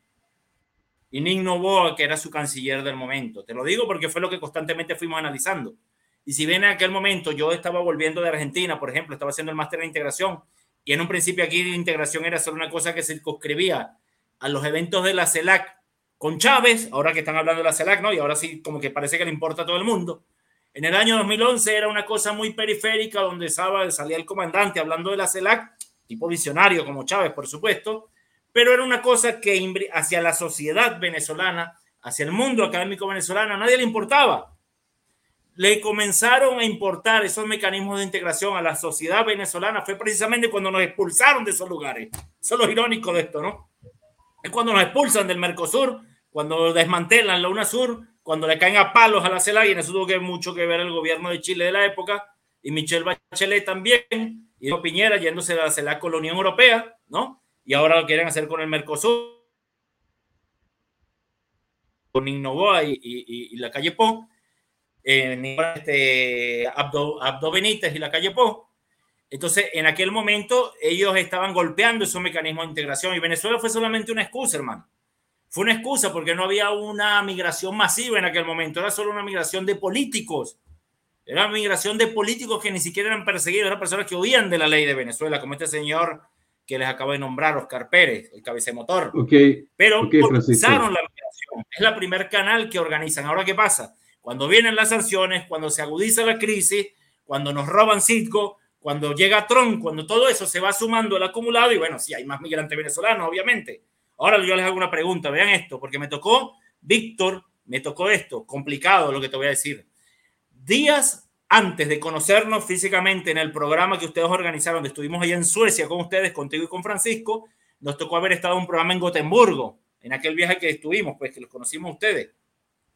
Y Nick Novoa, que era su canciller del momento. Te lo digo porque fue lo que constantemente fuimos analizando. Y si bien en aquel momento yo estaba volviendo de Argentina, por ejemplo, estaba haciendo el máster de integración, y en un principio aquí integración era solo una cosa que circunscribía a los eventos de la CELAC con Chávez, ahora que están hablando de la CELAC, ¿no? Y ahora sí, como que parece que le importa a todo el mundo. En el año 2011 era una cosa muy periférica donde salía el comandante hablando de la CELAC, tipo visionario como Chávez, por supuesto, pero era una cosa que hacia la sociedad venezolana, hacia el mundo académico venezolano, a nadie le importaba. Le comenzaron a importar esos mecanismos de integración a la sociedad venezolana, fue precisamente cuando nos expulsaron de esos lugares. Eso es lo irónico de esto, ¿no? Es cuando nos expulsan del Mercosur, cuando desmantelan la UNASUR, cuando le caen a palos a la CELAC, y en eso tuvo que mucho que ver el gobierno de Chile de la época, y Michelle Bachelet también, y Piñera yéndose a la CELAC con la Unión Europea, ¿no? y ahora lo quieren hacer con el Mercosur, con Innovoa y, y, la calle Po, este, Abdo, Abdo, Benítez y la calle Po. Entonces, en aquel momento, ellos estaban golpeando esos mecanismos de integración y Venezuela fue solamente una excusa, hermano. Fue una excusa porque no había una migración masiva en aquel momento, era solo una migración de políticos. Era una migración de políticos que ni siquiera eran perseguidos, eran personas que huían de la ley de Venezuela, como este señor que les acabo de nombrar, Oscar Pérez, el cabecemotor. Okay. Pero organizaron la migración. Es la primer canal que organizan. Ahora, ¿qué pasa? Cuando vienen las sanciones, cuando se agudiza la crisis, cuando nos roban Citgo, cuando llega Trump, cuando todo eso se va sumando el acumulado, y bueno, sí, hay más migrantes venezolanos, obviamente. Ahora yo les hago una pregunta, vean esto, porque me tocó, Víctor, me tocó esto, complicado lo que te voy a decir. Días antes de conocernos físicamente en el programa que ustedes organizaron, donde estuvimos allá en Suecia con ustedes, contigo y con Francisco, nos tocó haber estado en un programa en Gotemburgo, en aquel viaje que estuvimos, pues que los conocimos ustedes,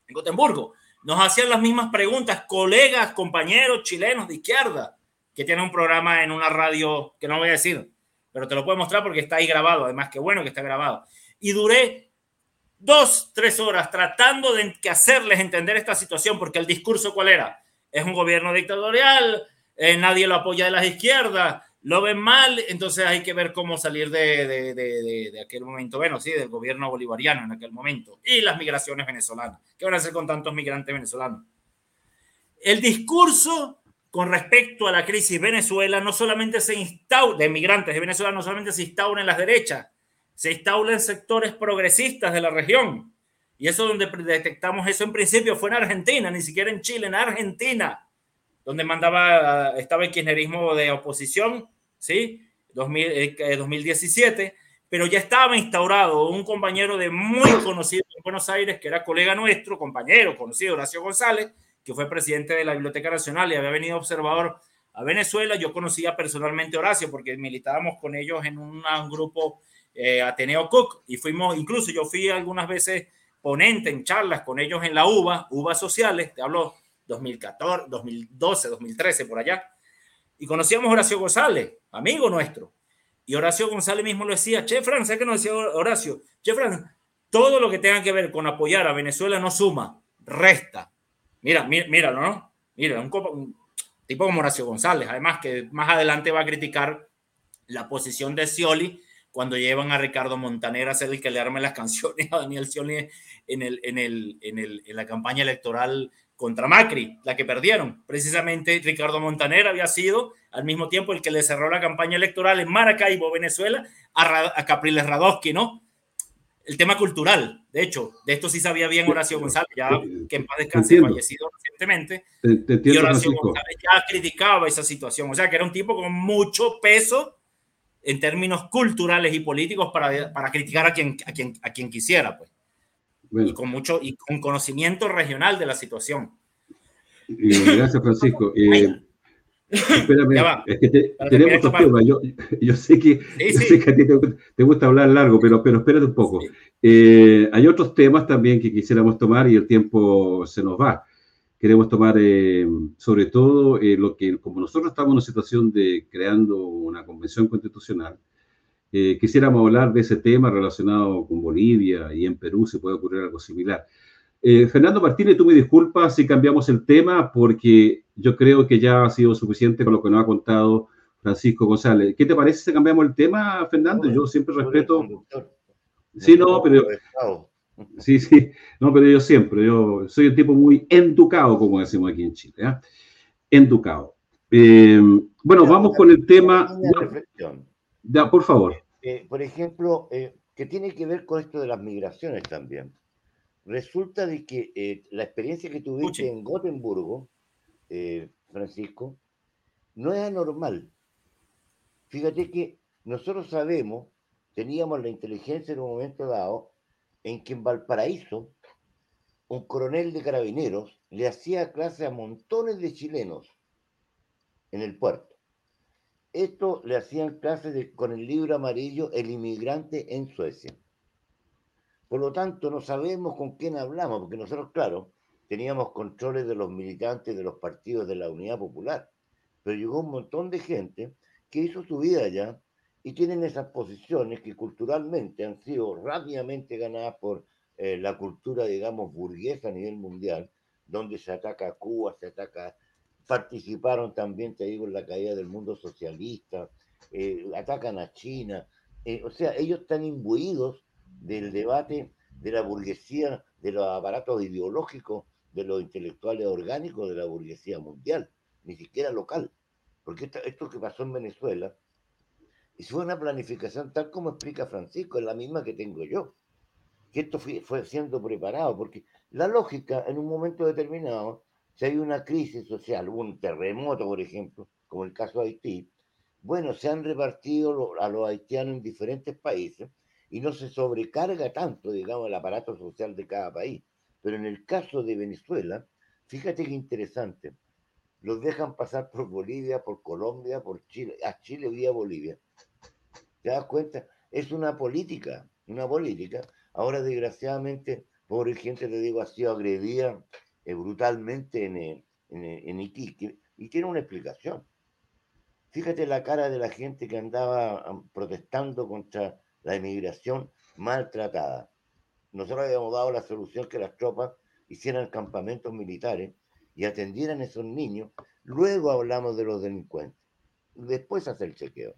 en Gotemburgo. Nos hacían las mismas preguntas colegas, compañeros chilenos de izquierda, que tienen un programa en una radio que no voy a decir, pero te lo puedo mostrar porque está ahí grabado, además que bueno que está grabado. Y duré dos, tres horas tratando de hacerles entender esta situación, porque el discurso cuál era es un gobierno dictatorial, eh, nadie lo apoya de las izquierdas, lo ven mal, entonces hay que ver cómo salir de, de, de, de, aquel momento, bueno, sí, del gobierno bolivariano en aquel momento, y las migraciones venezolanas. ¿Qué van a hacer con tantos migrantes venezolanos? El discurso con respecto a la crisis Venezuela no solamente se instaura, de migrantes de Venezuela no solamente se instaura en las derechas, se instaura en sectores progresistas de la región. Y eso donde detectamos eso en principio fue en Argentina, ni siquiera en Chile, en Argentina, donde mandaba, estaba el kirchnerismo de oposición, ¿sí? 2017, eh, pero ya estaba instaurado un compañero de muy conocido en Buenos Aires, que era colega nuestro, compañero conocido, Horacio González, que fue presidente de la Biblioteca Nacional y había venido observador a Venezuela. Yo conocía personalmente a Horacio porque militábamos con ellos en un, grupo eh, Ateneo Cook y fuimos, incluso yo fui algunas veces ponente en charlas con ellos en la UBA, UBA Sociales, te hablo 2014, 2012, 2013, por allá. Y conocíamos Horacio González, amigo nuestro. Y Horacio González mismo lo decía, Che Fran, ¿sabes qué nos decía Horacio? Che Fran, todo lo que tenga que ver con apoyar a Venezuela no suma, resta. Mira, mira míralo, ¿no? Mira, un, un tipo como Horacio González, además que más adelante va a criticar la posición de Scioli cuando llevan a Ricardo Montaner a ser el que le arme las canciones a Daniel Scioli en, el, en, el, en, el, en la campaña electoral contra Macri, la que perdieron. Precisamente Ricardo Montaner había sido al mismo tiempo el que le cerró la campaña electoral en Maracaibo, Venezuela, a, a Capriles Radowski, ¿no? El tema cultural, de hecho, de esto sí sabía bien Horacio González, ya que en paz descanse, fallecido recientemente. y Horacio González ya criticaba esa situación, o sea que era un tipo con mucho peso en términos culturales y políticos para, para criticar a quien, a, quien, a quien quisiera, pues. Y con mucho y con conocimiento regional de la situación. gracias, Francisco. (laughs) Eh, espérame, es que tenemos otros temas. Yo, yo, sé que, sé que a ti te, gusta hablar largo, pero, pero espérate un poco. Eh, hay otros temas también que quisiéramos tomar y el tiempo se nos va queremos tomar eh, sobre todo eh, lo que, como nosotros estamos en una situación de creando una convención constitucional, eh, quisiéramos hablar de ese tema relacionado con Bolivia y en Perú se puede ocurrir algo similar. Fernando Martínez, tú me disculpas si cambiamos el tema porque yo creo que ya ha sido suficiente con lo que nos ha contado Francisco González. ¿Qué te parece si cambiamos el tema, Fernando? Yo siempre respeto... Sí, no, pero... Sí, sí, no, pero yo siempre, yo soy un tipo muy educado, como decimos aquí en Chile, ¿eh? educado. Eh, bueno, vamos con el tema. Ya, por favor. Eh, por ejemplo, eh, que tiene que ver con esto de las migraciones también. Resulta de que la experiencia que tuviste en Gotemburgo, Francisco, no es anormal. Fíjate que nosotros sabemos, teníamos la inteligencia en un momento dado, en que en Valparaíso un coronel de carabineros le hacía clase a montones de chilenos en el puerto. Esto le hacían clases con el libro amarillo El inmigrante en Suecia. Por lo tanto, no sabemos con quién hablamos, porque nosotros, claro, teníamos controles de los militantes de los partidos de la Unidad Popular, pero llegó un montón de gente que hizo su vida allá y tienen esas posiciones que culturalmente han sido rápidamente ganadas por eh, la cultura, digamos, burguesa a nivel mundial, donde se ataca a Cuba, se ataca, participaron también, te digo, en la caída del mundo socialista, eh, atacan a China, eh, o sea, ellos están imbuidos del debate de la burguesía, de los aparatos ideológicos, de los intelectuales orgánicos de la burguesía mundial, ni siquiera local. Porque esto, que pasó en Venezuela, y fue una planificación tal como explica Francisco, es la misma que tengo yo. Que esto fue, siendo preparado, porque la lógica en un momento determinado, si hay una crisis social, un terremoto, por ejemplo, como el caso de Haití, bueno, se han repartido a los haitianos en diferentes países y no se sobrecarga tanto, digamos, el aparato social de cada país. Pero en el caso de Venezuela, fíjate qué interesante, los dejan pasar por Bolivia, por Colombia, por Chile, a Chile vía Bolivia. ¿Te das cuenta? Es una política, una política. Ahora, desgraciadamente, pobre gente, le digo, ha sido agredida eh, brutalmente en, eh, en, eh, en Iquique y tiene una explicación. Fíjate la cara de la gente que andaba protestando contra la inmigración maltratada. Nosotros habíamos dado la solución que las tropas hicieran campamentos militares y atendieran a esos niños. Luego hablamos de los delincuentes. Después hacer el chequeo.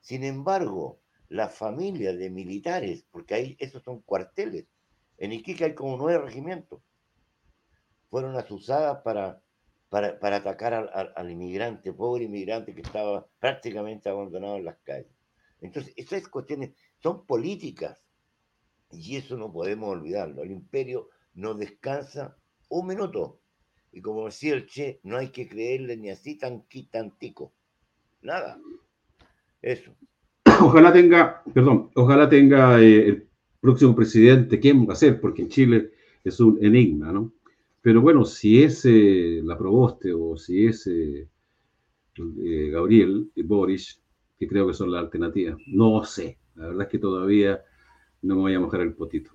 Sin embargo, la familia de militares, porque ahí esos son cuarteles, en Iquique hay como nueve regimientos, fueron asusadas para, para, atacar al, inmigrante, pobre inmigrante que estaba prácticamente abandonado en las calles. Entonces, esas cuestiones son políticas, Y eso no podemos olvidarlo. El imperio no descansa un minuto. Y como decía el Che, no hay que creerle ni así tan quitantico. Nada. Eso. (coughs) Ojalá tenga, perdón, ojalá tenga eh, el próximo presidente, ¿quién va a ser? Porque en Chile es un enigma, ¿no? Pero bueno, si es eh, la Proboste o si es eh, Gabriel y Boris, que creo que son las alternativas, no sé. La verdad es que todavía no me voy a mojar el potito.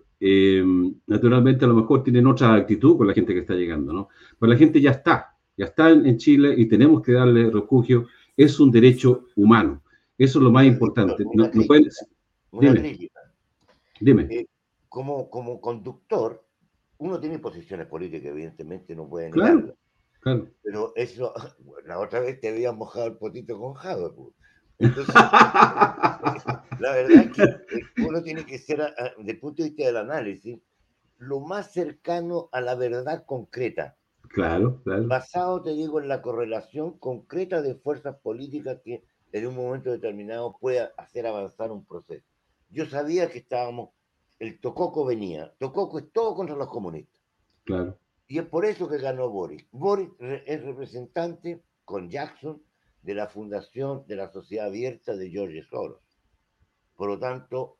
naturalmente, a lo mejor tienen otra actitud con la gente que está llegando, ¿no? Pero la gente ya está, ya está en Chile y tenemos que darle refugio. Es un derecho humano. Eso es lo más importante. No, Dime. Dime. Eh, como, como conductor, uno tiene posiciones políticas, evidentemente no puede claro, claro. Pero eso, (laughs) la otra vez te había mojado el potito con Haverwood. Entonces, (laughs) la verdad es que uno tiene que ser, desde el punto de vista del análisis, lo más cercano a la verdad concreta. Claro, claro. Basado, te digo, en la correlación concreta de fuerzas políticas que en un momento determinado pueda hacer avanzar un proceso. Yo sabía que estábamos, el Tococo venía, Tococo es todo contra los comunistas. Claro. Y es por eso que ganó Boris. Boris es representante con Jackson de la fundación de la Sociedad Abierta de George Soros. Por lo tanto,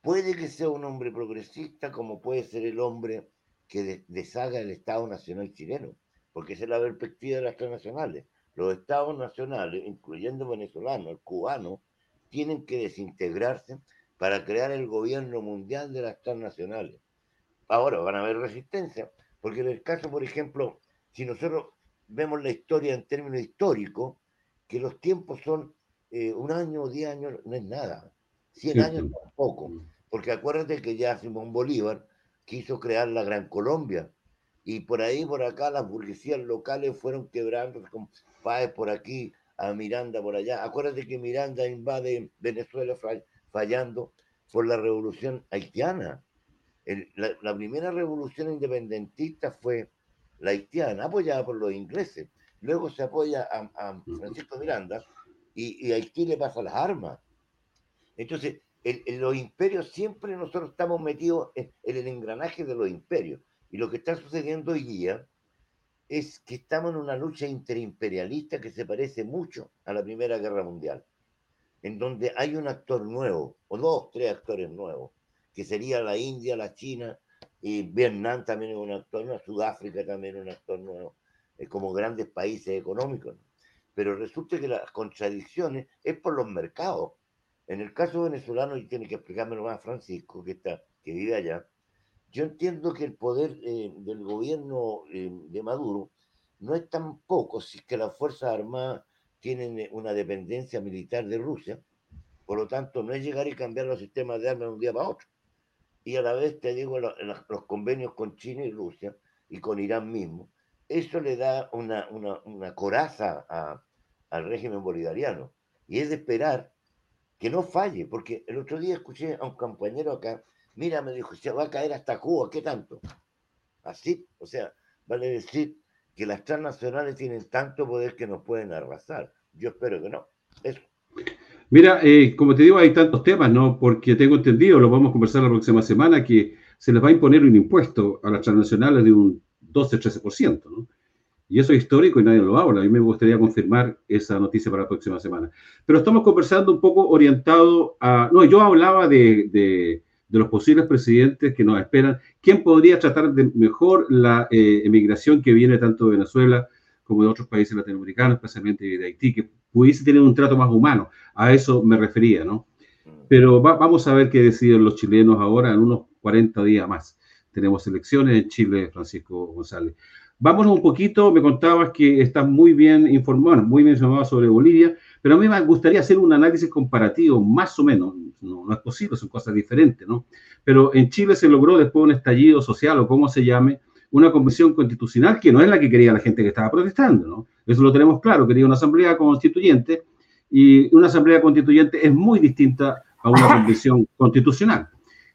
puede que sea un hombre progresista como puede ser el hombre que deshaga el Estado Nacional chileno, porque esa es la perspectiva de las transnacionales los estados nacionales, incluyendo venezolano, el cubano, tienen que desintegrarse para crear el gobierno mundial de las transnacionales. Ahora van a haber resistencia, porque en el caso, por ejemplo, si nosotros vemos la historia en términos históricos, que los tiempos son eh, un año o diez años, no es nada. Cien años tampoco. Porque acuérdate que ya Simón Bolívar quiso crear la Gran Colombia, y por ahí, por acá, las burguesías locales fueron quebrando, como Páez por aquí, a Miranda por allá. Acuérdate que Miranda invade Venezuela fallando por la revolución haitiana. la, primera revolución independentista fue la haitiana, apoyada por los ingleses. Luego se apoya a, Francisco Miranda y, Haití le pasa las armas. Entonces, en los imperios siempre nosotros estamos metidos en el engranaje de los imperios. Y lo que está sucediendo hoy día es que estamos en una lucha interimperialista que se parece mucho a la Primera Guerra Mundial, en donde hay un actor nuevo, o dos, tres actores nuevos, que sería la India, la China, y Vietnam también es un actor nuevo, Sudáfrica también es un actor nuevo, como grandes países económicos. Pero resulta que las contradicciones es por los mercados. En el caso venezolano, y tiene que explicármelo más Francisco, que, está, que vive allá, yo entiendo que el poder eh, del gobierno eh, de Maduro no es tan poco si es que las Fuerzas Armadas tienen eh, una dependencia militar de Rusia, por lo tanto no es llegar y cambiar los sistemas de armas de un día para otro. Y a la vez te digo los, convenios con China y Rusia y con Irán mismo, eso le da una, una, coraza al régimen bolivariano. Y es de esperar que no falle, porque el otro día escuché a un compañero acá Mira, me dijo, se va a caer hasta Cuba, ¿qué tanto? Así, o sea, vale decir que las transnacionales tienen tanto poder que nos pueden arrasar. Yo espero que no. Eso. Mira, eh, como te digo, hay tantos temas, ¿no? Porque tengo entendido, lo vamos a conversar la próxima semana, que se les va a imponer un impuesto a las transnacionales de un 12-13%, ¿no? Y eso es histórico y nadie lo habla. A mí me gustaría confirmar esa noticia para la próxima semana. Pero estamos conversando un poco orientado a... No, yo hablaba de de los posibles presidentes que nos esperan, ¿quién podría tratar de mejor la eh, emigración que viene tanto de Venezuela como de otros países latinoamericanos, especialmente de Haití, que pudiese tener un trato más humano? A eso me refería, ¿no? Pero vamos a ver qué deciden los chilenos ahora en unos 40 días más. Tenemos elecciones en Chile, Francisco González. Vámonos un poquito, me contabas que estás muy bien informado, muy bien informado sobre Bolivia, pero a mí me gustaría hacer un análisis comparativo, más o menos, no, no, es posible, son cosas diferentes, ¿no? Pero en Chile se logró después de un estallido social o como se llame, una convención constitucional que no es la que quería la gente que estaba protestando, ¿no? Eso lo tenemos claro, quería una asamblea constituyente y una asamblea constituyente es muy distinta a una (coughs) convención constitucional.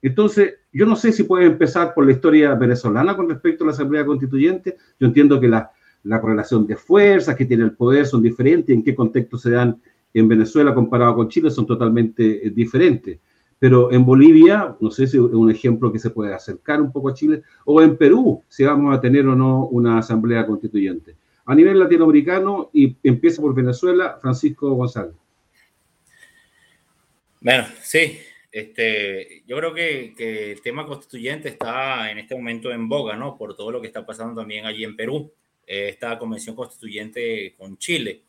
Entonces, yo no sé si puede empezar por la historia venezolana con respecto a la asamblea constituyente. Yo entiendo que la, la correlación de fuerzas que tiene el poder son diferentes, en qué contexto se dan en Venezuela comparado con Chile son totalmente eh, diferentes. pero en Bolivia, no sé si es un ejemplo que se puede acercar un poco a Chile, o en Perú, si vamos a tener o no una asamblea constituyente. A nivel latinoamericano, y empieza por Venezuela, Francisco González. Bueno, sí, este, yo creo que, que, el tema constituyente está en este momento en boga, ¿no? Por todo lo que está pasando también allí en Perú, esta convención constituyente con Chile.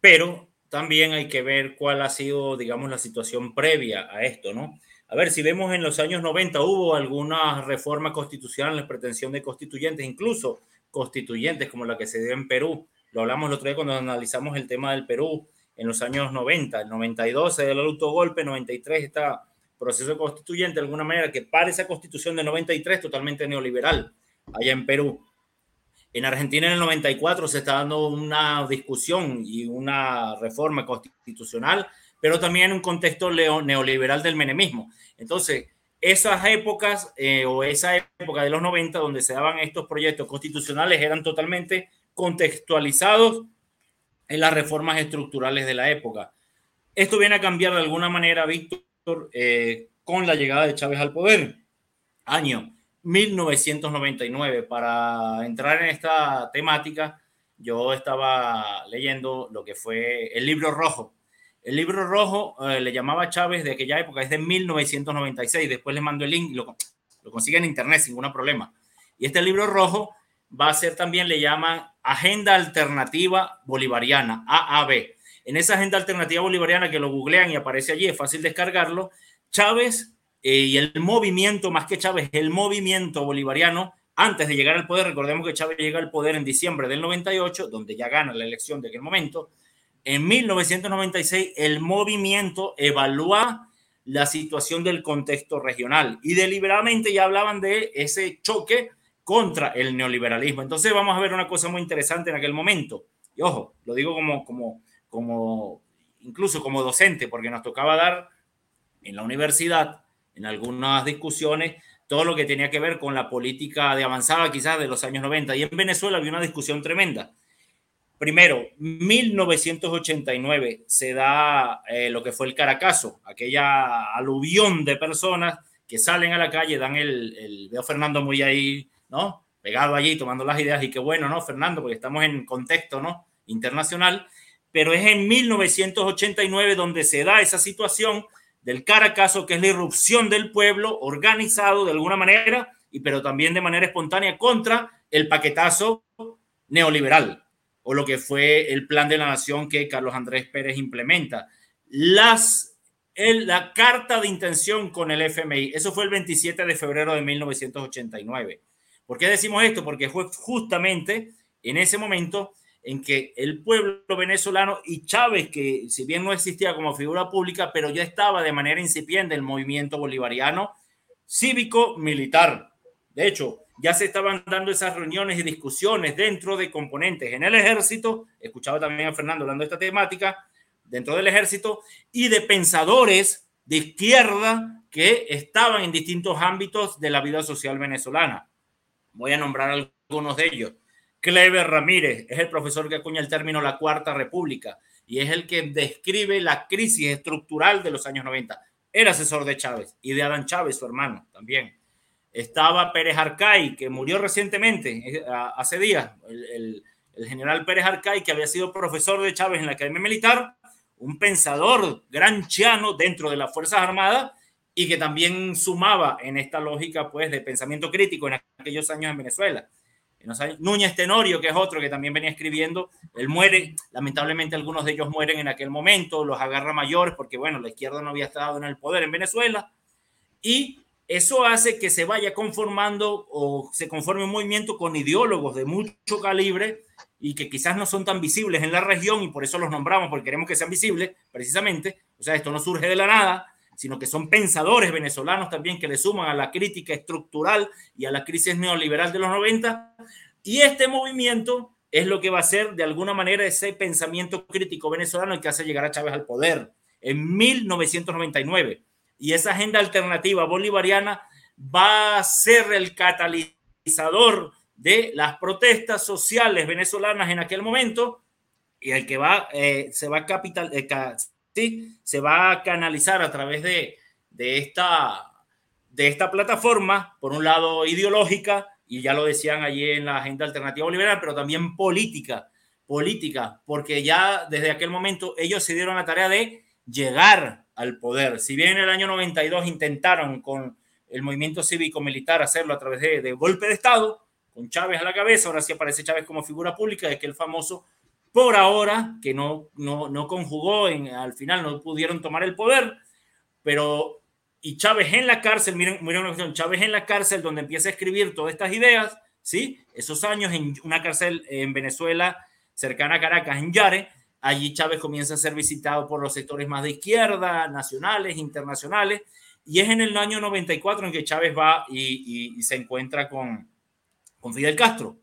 Pero también hay que ver cuál ha sido, digamos, la situación previa a esto, ¿no? A ver, si vemos en los años 90 hubo algunas reformas constitucionales, pretensión de constituyentes, incluso constituyentes como la que se dio en Perú. Lo hablamos el otro día cuando analizamos el tema del Perú en los años 90, el 92 se el autogolpe, 93 está proceso constituyente de alguna manera que para esa constitución de 93 totalmente neoliberal allá en Perú. En Argentina en el 94 se está dando una discusión y una reforma constitucional, pero también en un contexto neoliberal del menemismo. Entonces, esas épocas eh, o esa época de los 90 donde se daban estos proyectos constitucionales eran totalmente contextualizados en las reformas estructurales de la época. Esto viene a cambiar de alguna manera, Víctor, eh, con la llegada de Chávez al poder. Año 1999. Para entrar en esta temática, yo estaba leyendo lo que fue el libro rojo. El libro rojo eh, le llamaba Chávez de aquella época, es de 1996. Después le mando el link, lo, lo consigue en internet sin ningún problema. Y este libro rojo va a ser también, le llaman Agenda Alternativa Bolivariana, AAB. En esa Agenda Alternativa Bolivariana que lo googlean y aparece allí, es fácil descargarlo, Chávez eh, y el movimiento, más que Chávez, el movimiento bolivariano, antes de llegar al poder, recordemos que Chávez llega al poder en diciembre del 98, donde ya gana la elección de aquel momento, en 1996 el movimiento evalúa la situación del contexto regional y deliberadamente ya hablaban de ese choque contra el neoliberalismo. Entonces vamos a ver una cosa muy interesante en aquel momento. Y ojo, lo digo como, como, como, incluso como docente, porque nos tocaba dar en la universidad, en algunas discusiones, todo lo que tenía que ver con la política de avanzada quizás de los años 90. Y en Venezuela había una discusión tremenda. Primero, 1989 se da eh, lo que fue el Caracazo, aquella aluvión de personas que salen a la calle, dan el, el veo Fernando muy ahí ¿no? Pegado allí, tomando las ideas, y qué bueno, ¿no, Fernando? Porque estamos en contexto, ¿no? Internacional, pero es en 1989 donde se da esa situación del Caracazo, que es la irrupción del pueblo organizado de alguna manera, y pero también de manera espontánea contra el paquetazo neoliberal, o lo que fue el plan de la nación que Carlos Andrés Pérez implementa. Las, la carta de intención con el FMI, eso fue el 27 de febrero de 1989. ¿Por qué decimos esto? Porque fue justamente en ese momento en que el pueblo venezolano y Chávez, que si bien no existía como figura pública, pero ya estaba de manera incipiente el movimiento bolivariano cívico-militar. De hecho, ya se estaban dando esas reuniones y discusiones dentro de componentes en el ejército, escuchaba también a Fernando hablando de esta temática, dentro del ejército, y de pensadores de izquierda que estaban en distintos ámbitos de la vida social venezolana. Voy a nombrar algunos de ellos. Clever Ramírez es el profesor que acuña el término la Cuarta República y es el que describe la crisis estructural de los años 90. Era asesor de Chávez y de Adán Chávez, su hermano, también. Estaba Pérez Arcay, que murió recientemente, eh, hace días, el, general Pérez Arcay, que había sido profesor de Chávez en la Academia Militar, un pensador gran chiano dentro de las Fuerzas Armadas y que también sumaba en esta lógica pues de pensamiento crítico en aquellos años en Venezuela. Núñez Tenorio, que es otro que también venía escribiendo, él muere, lamentablemente algunos de ellos mueren en aquel momento, los agarra mayores porque bueno, la izquierda no había estado en el poder en Venezuela y eso hace que se vaya conformando o se conforme un movimiento con ideólogos de mucho calibre y que quizás no son tan visibles en la región y por eso los nombramos porque queremos que sean visibles precisamente, o sea, esto no surge de la nada, sino que son pensadores venezolanos también que le suman a la crítica estructural y a la crisis neoliberal de los 90. Y este movimiento es lo que va a ser de alguna manera ese pensamiento crítico venezolano el que hace llegar a Chávez al poder en 1999. Y esa agenda alternativa bolivariana va a ser el catalizador de las protestas sociales venezolanas en aquel momento y el que va, eh, se va a capital, eh, se va a canalizar a través de, de esta, de esta plataforma, por un lado ideológica, y ya lo decían allí en la agenda alternativa bolivariana, pero también política, política, porque ya desde aquel momento ellos se dieron la tarea de llegar al poder. Si bien en el año 92 intentaron con el movimiento cívico-militar hacerlo a través de, golpe de Estado, con Chávez a la cabeza, ahora sí aparece Chávez como figura pública, de el famoso, por ahora, que no, no, no conjugó, en, al final no pudieron tomar el poder, pero y Chávez en la cárcel, miren, miren una cuestión, Chávez en la cárcel donde empieza a escribir todas estas ideas, ¿sí? Esos años en una cárcel en Venezuela cercana a Caracas, en Yare, allí Chávez comienza a ser visitado por los sectores más de izquierda, nacionales, internacionales, y es en el año 94 en que Chávez va y, y, y se encuentra con, con Fidel Castro.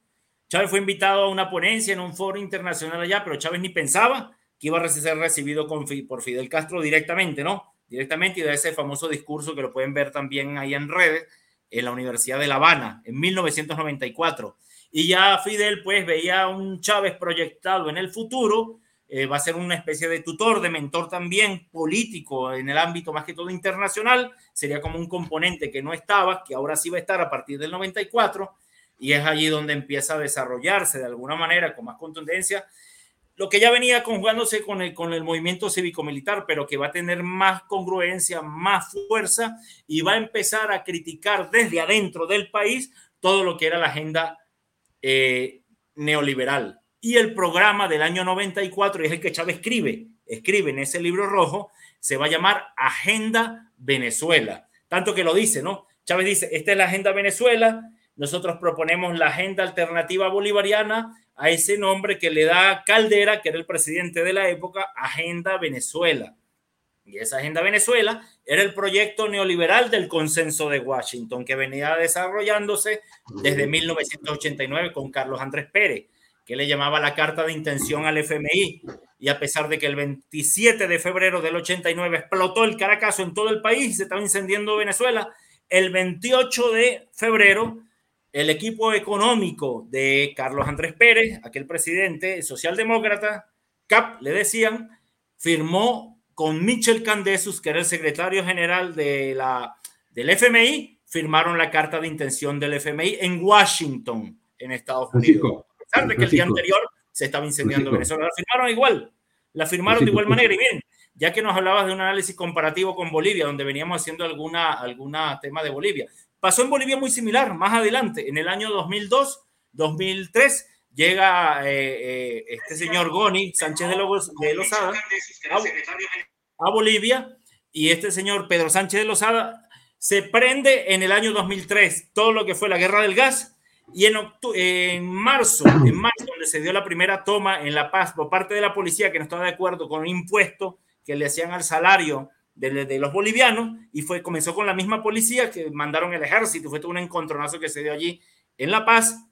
Chávez fue invitado a una ponencia en un foro internacional allá, pero Chávez ni pensaba que iba a ser recibido con, por Fidel Castro directamente, ¿no? Directamente y de ese famoso discurso que lo pueden ver también ahí en redes, en la Universidad de La Habana, en 1994. Y ya Fidel pues veía un Chávez proyectado en el futuro, eh, va a ser una especie de tutor, de mentor también político en el ámbito más que todo internacional, sería como un componente que no estaba, que ahora sí va a estar a partir del 94, y es allí donde empieza a desarrollarse de alguna manera con más contundencia lo que ya venía conjugándose con el, con el movimiento cívico-militar, pero que va a tener más congruencia, más fuerza y va a empezar a criticar desde adentro del país todo lo que era la agenda eh, neoliberal. Y el programa del año 94, y es el que Chávez escribe, escribe en ese libro rojo, se va a llamar Agenda Venezuela. Tanto que lo dice, ¿no? Chávez dice, esta es la Agenda Venezuela, nosotros proponemos la Agenda Alternativa Bolivariana a ese nombre que le da Caldera, que era el presidente de la época, Agenda Venezuela. Y esa Agenda Venezuela era el proyecto neoliberal del consenso de Washington, que venía desarrollándose desde 1989 con Carlos Andrés Pérez, que le llamaba la carta de intención al FMI. Y a pesar de que el 27 de febrero del 89 explotó el Caracazo en todo el país, se estaba incendiando Venezuela, el 28 de febrero el equipo económico de Carlos Andrés Pérez, aquel presidente socialdemócrata, CAP, le decían, firmó con Michel Candesus, que era el secretario general de la, del FMI, firmaron la carta de intención del FMI en Washington, en Estados Unidos. a pesar de que el día anterior se estaba incendiando Venezuela, la firmaron igual, la firmaron de igual manera. Y bien, ya que nos hablabas de un análisis comparativo con Bolivia, donde veníamos haciendo alguna, alguna tema de Bolivia, Pasó en Bolivia muy similar, más adelante, en el año 2002, 2003, llega eh, eh, este señor Goni Sánchez de, de Lozada a, a, Bolivia y este señor Pedro Sánchez de Lozada se prende en el año 2003 todo lo que fue la guerra del gas y en, en marzo, en marzo, donde se dio la primera toma en La Paz por parte de la policía que no estaba de acuerdo con un impuesto que le hacían al salario de, los bolivianos y fue, comenzó con la misma policía que mandaron el ejército, fue todo un encontronazo que se dio allí en La Paz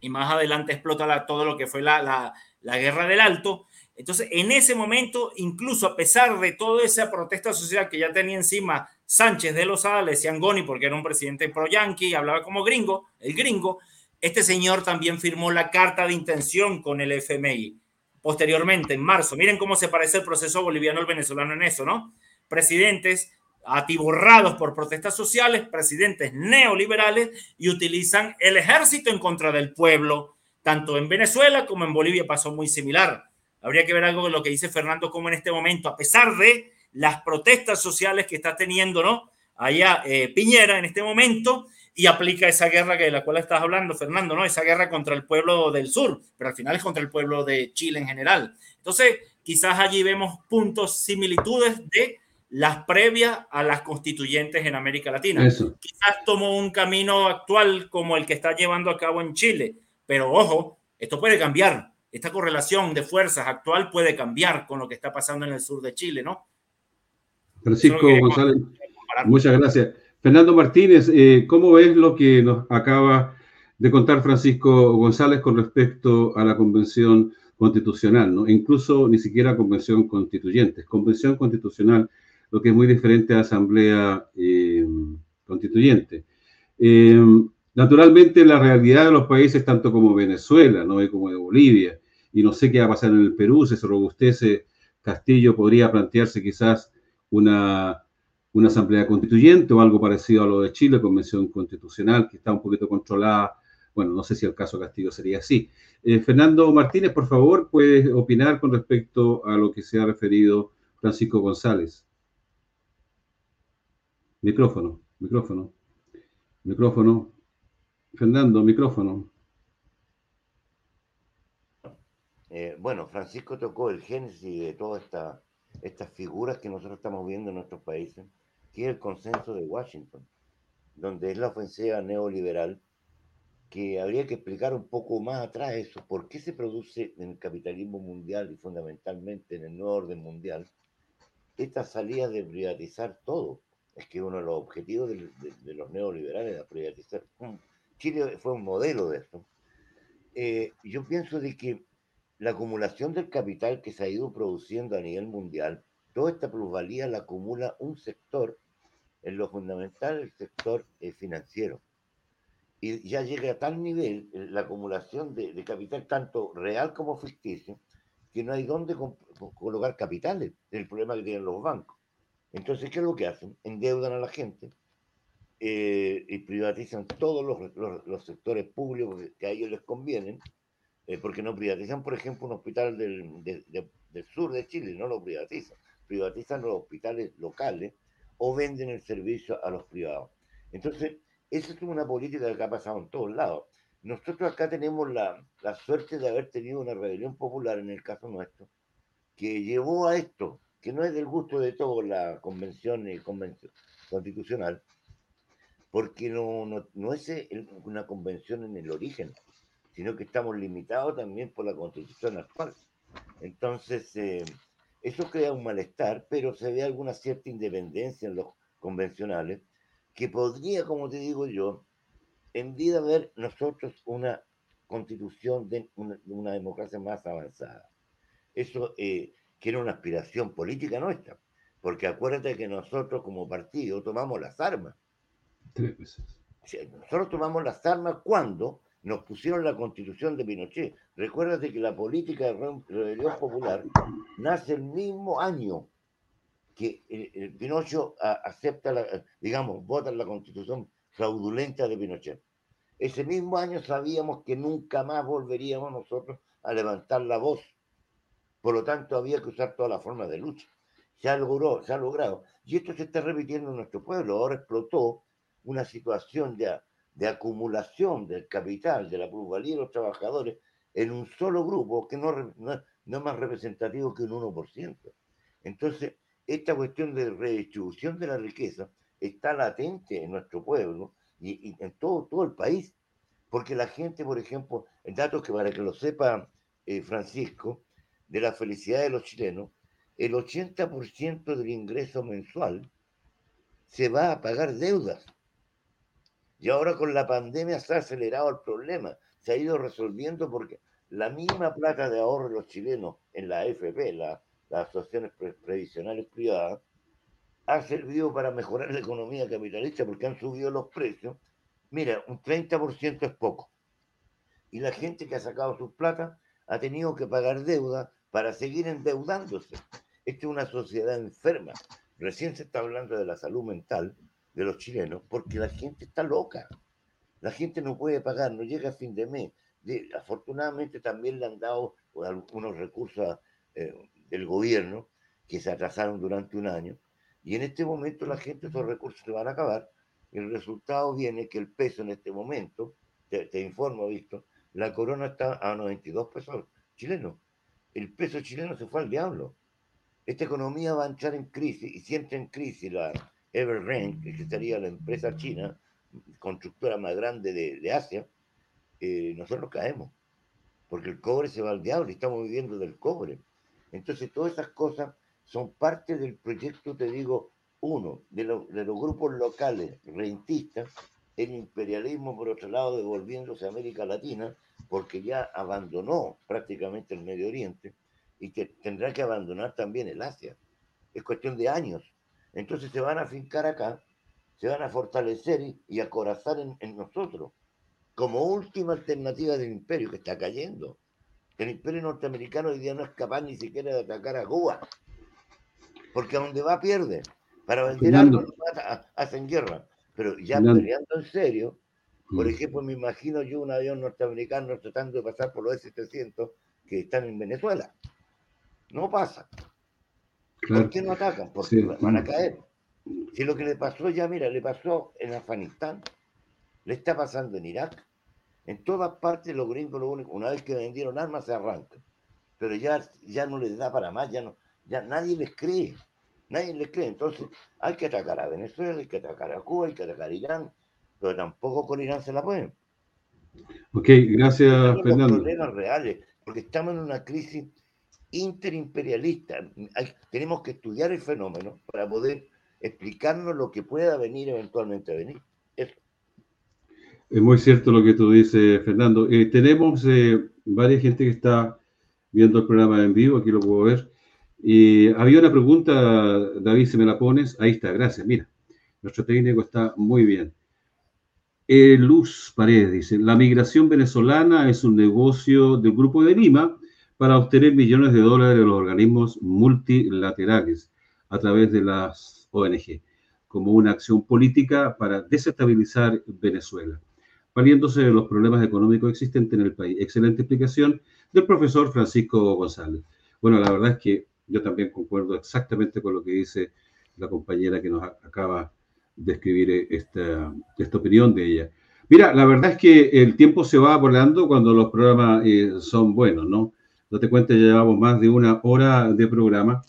y más adelante explota la, todo lo que fue la, la, la, guerra del Alto. Entonces, en ese momento, incluso a pesar de toda esa protesta social que ya tenía encima Sánchez de Lozada, le decían Goni porque era un presidente pro-yanqui, hablaba como gringo, el gringo, este señor también firmó la carta de intención con el FMI. Posteriormente, en marzo, miren cómo se parece el proceso boliviano al venezolano en eso, ¿no? Presidentes atiborrados por protestas sociales, presidentes neoliberales y utilizan el ejército en contra del pueblo. Tanto en Venezuela como en Bolivia pasó muy similar. Habría que ver algo de lo que dice Fernando como en este momento, a pesar de las protestas sociales que está teniendo, ¿no? Allá eh, Piñera en este momento y aplica esa guerra que de la cual estás hablando, Fernando, ¿no? Esa guerra contra el pueblo del sur, pero al final es contra el pueblo de Chile en general. Entonces, quizás allí vemos puntos, similitudes de las previas a las constituyentes en América Latina. Eso. Quizás tomó un camino actual como el que está llevando a cabo en Chile, pero ojo, esto puede cambiar. Esta correlación de fuerzas actual puede cambiar con lo que está pasando en el sur de Chile, ¿no? Francisco González, muchas gracias. Fernando Martínez, eh, ¿cómo ves lo que nos acaba de contar Francisco González con respecto a la convención constitucional? ¿no? Incluso ni siquiera convención constituyente, convención constitucional lo que es muy diferente a asamblea eh, constituyente. Eh, naturalmente, la realidad de los países, tanto como Venezuela, ¿no? como de Bolivia, y no sé qué va a pasar en el Perú, si se robustece Castillo, podría plantearse quizás una, una asamblea constituyente o algo parecido a lo de Chile, convención constitucional, que está un poquito controlada. Bueno, no sé si el caso Castillo sería así. Eh, Fernando Martínez, por favor, puedes opinar con respecto a lo que se ha referido Francisco González. Micrófono, micrófono, micrófono. Fernando, micrófono. Eh, bueno, Francisco tocó el génesis de todas esta, estas figuras que nosotros estamos viendo en nuestros países, que es el consenso de Washington, donde es la ofensiva neoliberal, que habría que explicar un poco más atrás eso, por qué se produce en el capitalismo mundial y fundamentalmente en el nuevo orden mundial esta salida de privatizar todo. Es que uno de los objetivos de, los neoliberales era privatizar. Chile fue un modelo de esto. Eh, yo pienso de que la acumulación del capital que se ha ido produciendo a nivel mundial, toda esta plusvalía la acumula un sector, en lo fundamental el sector eh, financiero. Y ya llega a tal nivel eh, la acumulación de, capital, tanto real como ficticio, que no hay dónde colocar capitales, el problema que tienen los bancos. Entonces, ¿qué es lo que hacen? Endeudan a la gente eh, y privatizan todos los, los, sectores públicos que a ellos les convienen eh, porque no privatizan, por ejemplo, un hospital del, del, sur de Chile, no lo privatizan, privatizan los hospitales locales o venden el servicio a los privados. Entonces, esa es una política que ha pasado en todos lados. Nosotros acá tenemos la, la suerte de haber tenido una rebelión popular, en el caso nuestro, que llevó a esto, que no es del gusto de todos la convención, y convención constitucional, porque no, no, no es una convención en el origen, sino que estamos limitados también por la constitución actual. Entonces, eh, eso crea un malestar, pero se ve alguna cierta independencia en los convencionales, que podría, como te digo yo, en vida ver nosotros una constitución de una, democracia más avanzada. Eso eh, que era una aspiración política nuestra, porque acuérdate que nosotros como partido tomamos las armas. Tres veces. Nosotros tomamos las armas cuando nos pusieron la constitución de Pinochet. Recuérdate que la política de rebelión popular nace el mismo año que el, Pinochet acepta, la, digamos, vota la constitución fraudulenta de Pinochet. Ese mismo año sabíamos que nunca más volveríamos nosotros a levantar la voz. Por lo tanto, había que usar todas las formas de lucha. Se ha, logrado, se ha logrado. Y esto se está repitiendo en nuestro pueblo. Ahora explotó una situación ya de acumulación del capital, de la plusvalía de los trabajadores en un solo grupo que no, no, es más representativo que un 1%. Entonces, esta cuestión de redistribución de la riqueza está latente en nuestro pueblo y, en todo, todo el país, porque la gente, por ejemplo, datos que para que lo sepa eh, Francisco, de la felicidad de los chilenos, el 80% del ingreso mensual se va a pagar deudas y ahora con la pandemia se ha acelerado el problema, se ha ido resolviendo porque la misma plata de ahorro de los chilenos en la AFP, las asociaciones previsionales privadas, ha servido para mejorar la economía capitalista porque han subido los precios. Mira, un 30% es poco. Y la gente que ha sacado sus plata ha tenido que pagar deuda para seguir endeudándose. Esta es una sociedad enferma. Recién se está hablando de la salud mental de los chilenos, porque la gente está loca. La gente no puede pagar, no llega a fin de mes. afortunadamente también le han dado algunos recursos eh, del gobierno que se atrasaron durante un año. Y en este momento la gente, esos recursos se van a acabar. El resultado viene que el peso en este momento, te, informo, visto, la corona está a 92 pesos chilenos. El peso chileno se fue al diablo. Esta economía va a entrar en crisis y si entra en crisis la, Evergrande, que sería la empresa china, constructora más grande de, Asia, eh, nosotros caemos, porque el cobre se va al diablo y estamos viviendo del cobre. Entonces, todas esas cosas son parte del proyecto, te digo, uno, de, de los grupos locales rentistas, el imperialismo, por otro lado, devolviéndose a América Latina, porque ya abandonó prácticamente el Medio Oriente y que tendrá que abandonar también el Asia. Es cuestión de años. Entonces se van a fincar acá, se van a fortalecer y, acorazar en, nosotros, como última alternativa del imperio que está cayendo. El imperio norteamericano hoy día no es capaz ni siquiera de atacar a Cuba, porque a donde va pierde. Para vender algo hacen guerra, pero ya peleando en serio, por mm. ejemplo, me imagino yo un avión norteamericano tratando de pasar por los S-700 que están en Venezuela. No pasa. ¿Por qué no atacan? Porque van a caer. Si lo que le pasó ya, mira, le pasó en Afganistán, le está pasando en Irak, en todas partes los gringos, lo único, una vez que vendieron armas, se arrancan. Pero ya, ya no les da para más, ya, no, ya nadie les cree. Nadie les cree. Entonces, hay que atacar a Venezuela, hay que atacar a Cuba, hay que atacar a Irán, pero tampoco con Irán se la pueden. Ok, gracias, Fernando. problemas reales, porque estamos en una crisis interimperialista. tenemos que estudiar el fenómeno para poder explicarnos lo que pueda venir eventualmente a venir. Eso. Es muy cierto lo que tú dices, Fernando. Eh, tenemos eh, varias gente que está viendo el programa en vivo, aquí lo puedo ver. Y había una pregunta, David, si me la pones. Ahí está, gracias. Mira, nuestro técnico está muy bien. Luz Paredes dice, la migración venezolana es un negocio del Grupo de Lima para obtener millones de dólares de los organismos multilaterales a través de las ONG, como una acción política para desestabilizar Venezuela, valiéndose de los problemas económicos existentes en el país. Excelente explicación del profesor Francisco González. Bueno, la verdad es que yo también concuerdo exactamente con lo que dice la compañera que nos acaba de escribir esta, esta opinión de ella. Mira, la verdad es que el tiempo se va volando cuando los programas eh, son buenos, ¿no? te cuenta, ya llevamos más de una hora de programa.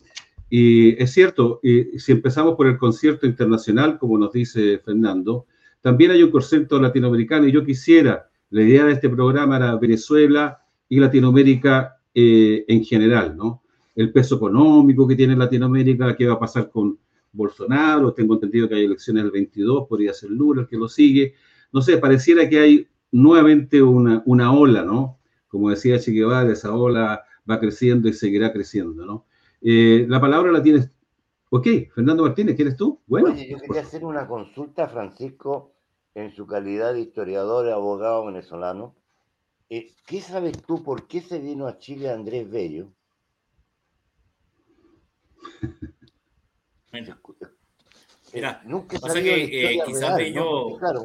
Y es cierto, si empezamos por el concierto internacional, como nos dice Fernando, también hay un concierto latinoamericano y yo quisiera, la idea de este programa era Venezuela y Latinoamérica eh, en general, ¿no? El peso económico que tiene Latinoamérica, qué va a pasar con Bolsonaro, tengo entendido que hay elecciones el 22, podría ser Lula el que lo sigue, no sé, pareciera que hay nuevamente una, una ola, ¿no? como decía Che Guevara, esa ola va creciendo y seguirá creciendo, ¿no? Eh, la palabra la tienes. Ok, Fernando Martínez, ¿quieres tú? Bueno. Oye, yo quería hacer una consulta a Francisco en su calidad de historiador y abogado venezolano. Eh, ¿Qué sabes tú por qué se vino a Chile Andrés Bello? (laughs) Mira, nunca pasa que eh, quizás Bello, claro,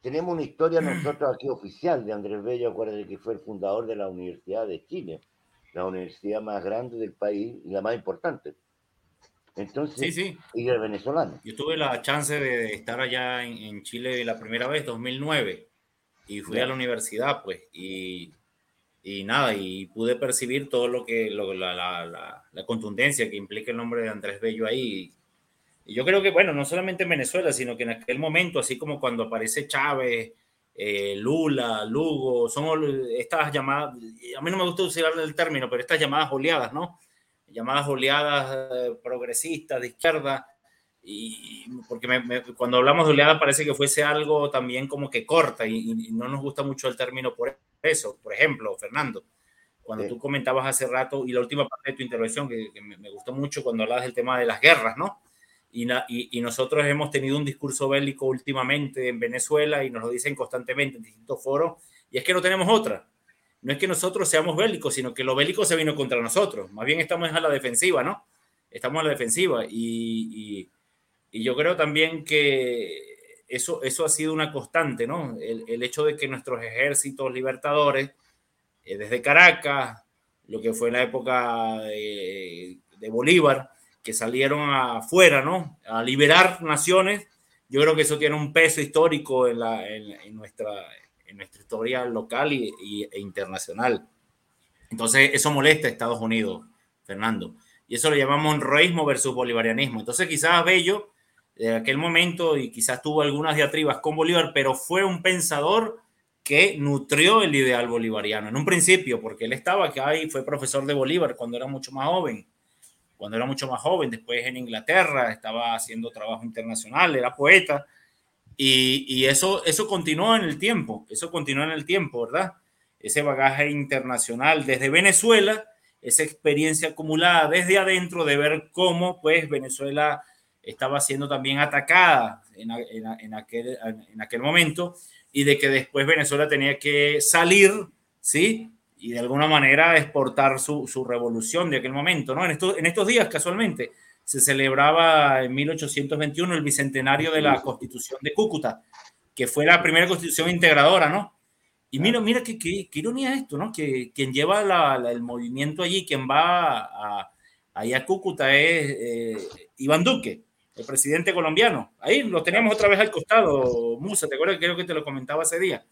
tenemos una historia nosotros aquí oficial de Andrés Bello, acuérdense que fue el fundador de la Universidad de Chile, la universidad más grande del país y la más importante. Entonces, sí, sí. y el venezolano. Yo tuve la chance de estar allá en, Chile la primera vez, 2009, y fui a la universidad, pues, y, y, nada, y pude percibir todo lo que, la, la, la, contundencia que implica el nombre de Andrés Bello ahí, y yo creo que, bueno, no solamente en Venezuela, sino que en aquel momento, así como cuando aparece Chávez, eh, Lula, Lugo, son estas llamadas, a mí no me gusta usar el término, pero estas llamadas oleadas, ¿no? Llamadas oleadas eh, progresistas de izquierda, y porque cuando hablamos de oleadas parece que fuese algo también como que corta y, no nos gusta mucho el término por eso. Por ejemplo, Fernando, cuando tú comentabas hace rato y la última parte de tu intervención que, me, me, gustó mucho cuando hablabas del tema de las guerras, ¿no? Y, nosotros hemos tenido un discurso bélico últimamente en Venezuela y nos lo dicen constantemente en distintos foros, y es que no tenemos otra. No es que nosotros seamos bélicos, sino que lo bélico se vino contra nosotros. Más bien estamos a la defensiva, ¿no? Estamos a la defensiva. Y, yo creo también que eso, eso ha sido una constante, ¿no? El, hecho de que nuestros ejércitos libertadores, eh, desde Caracas, lo que fue en la época de Bolívar, que salieron afuera, ¿no? A liberar naciones. Yo creo que eso tiene un peso histórico en, la, en, nuestra, en nuestra historia local y, e internacional. Entonces, eso molesta a Estados Unidos, Fernando. Y eso lo llamamos honroísmo versus bolivarianismo. Entonces, quizás Bello, de aquel momento, y quizás tuvo algunas diatribas con Bolívar, pero fue un pensador que nutrió el ideal bolivariano en un principio, porque él estaba acá y fue profesor de Bolívar cuando era mucho más joven cuando era mucho más joven, después en Inglaterra, estaba haciendo trabajo internacional, era poeta, y, y, eso, eso continuó en el tiempo, eso continuó en el tiempo, ¿verdad? Ese bagaje internacional desde Venezuela, esa experiencia acumulada desde adentro de ver cómo, pues, Venezuela estaba siendo también atacada en, en, en, aquel, en aquel momento y de que después Venezuela tenía que salir, ¿sí? y de alguna manera exportar su, su, revolución de aquel momento, ¿no? En estos, en estos días, casualmente, se celebraba en 1821 el bicentenario de la Constitución de Cúcuta, que fue la primera constitución integradora, ¿no? Y mira, mira qué, qué, ironía esto, ¿no? Que quien lleva el movimiento allí, quien va a, ahí a Cúcuta es eh, Iván Duque, el presidente colombiano. Ahí lo teníamos otra vez al costado, Musa, ¿te acuerdas? Creo que te lo comentaba ese día.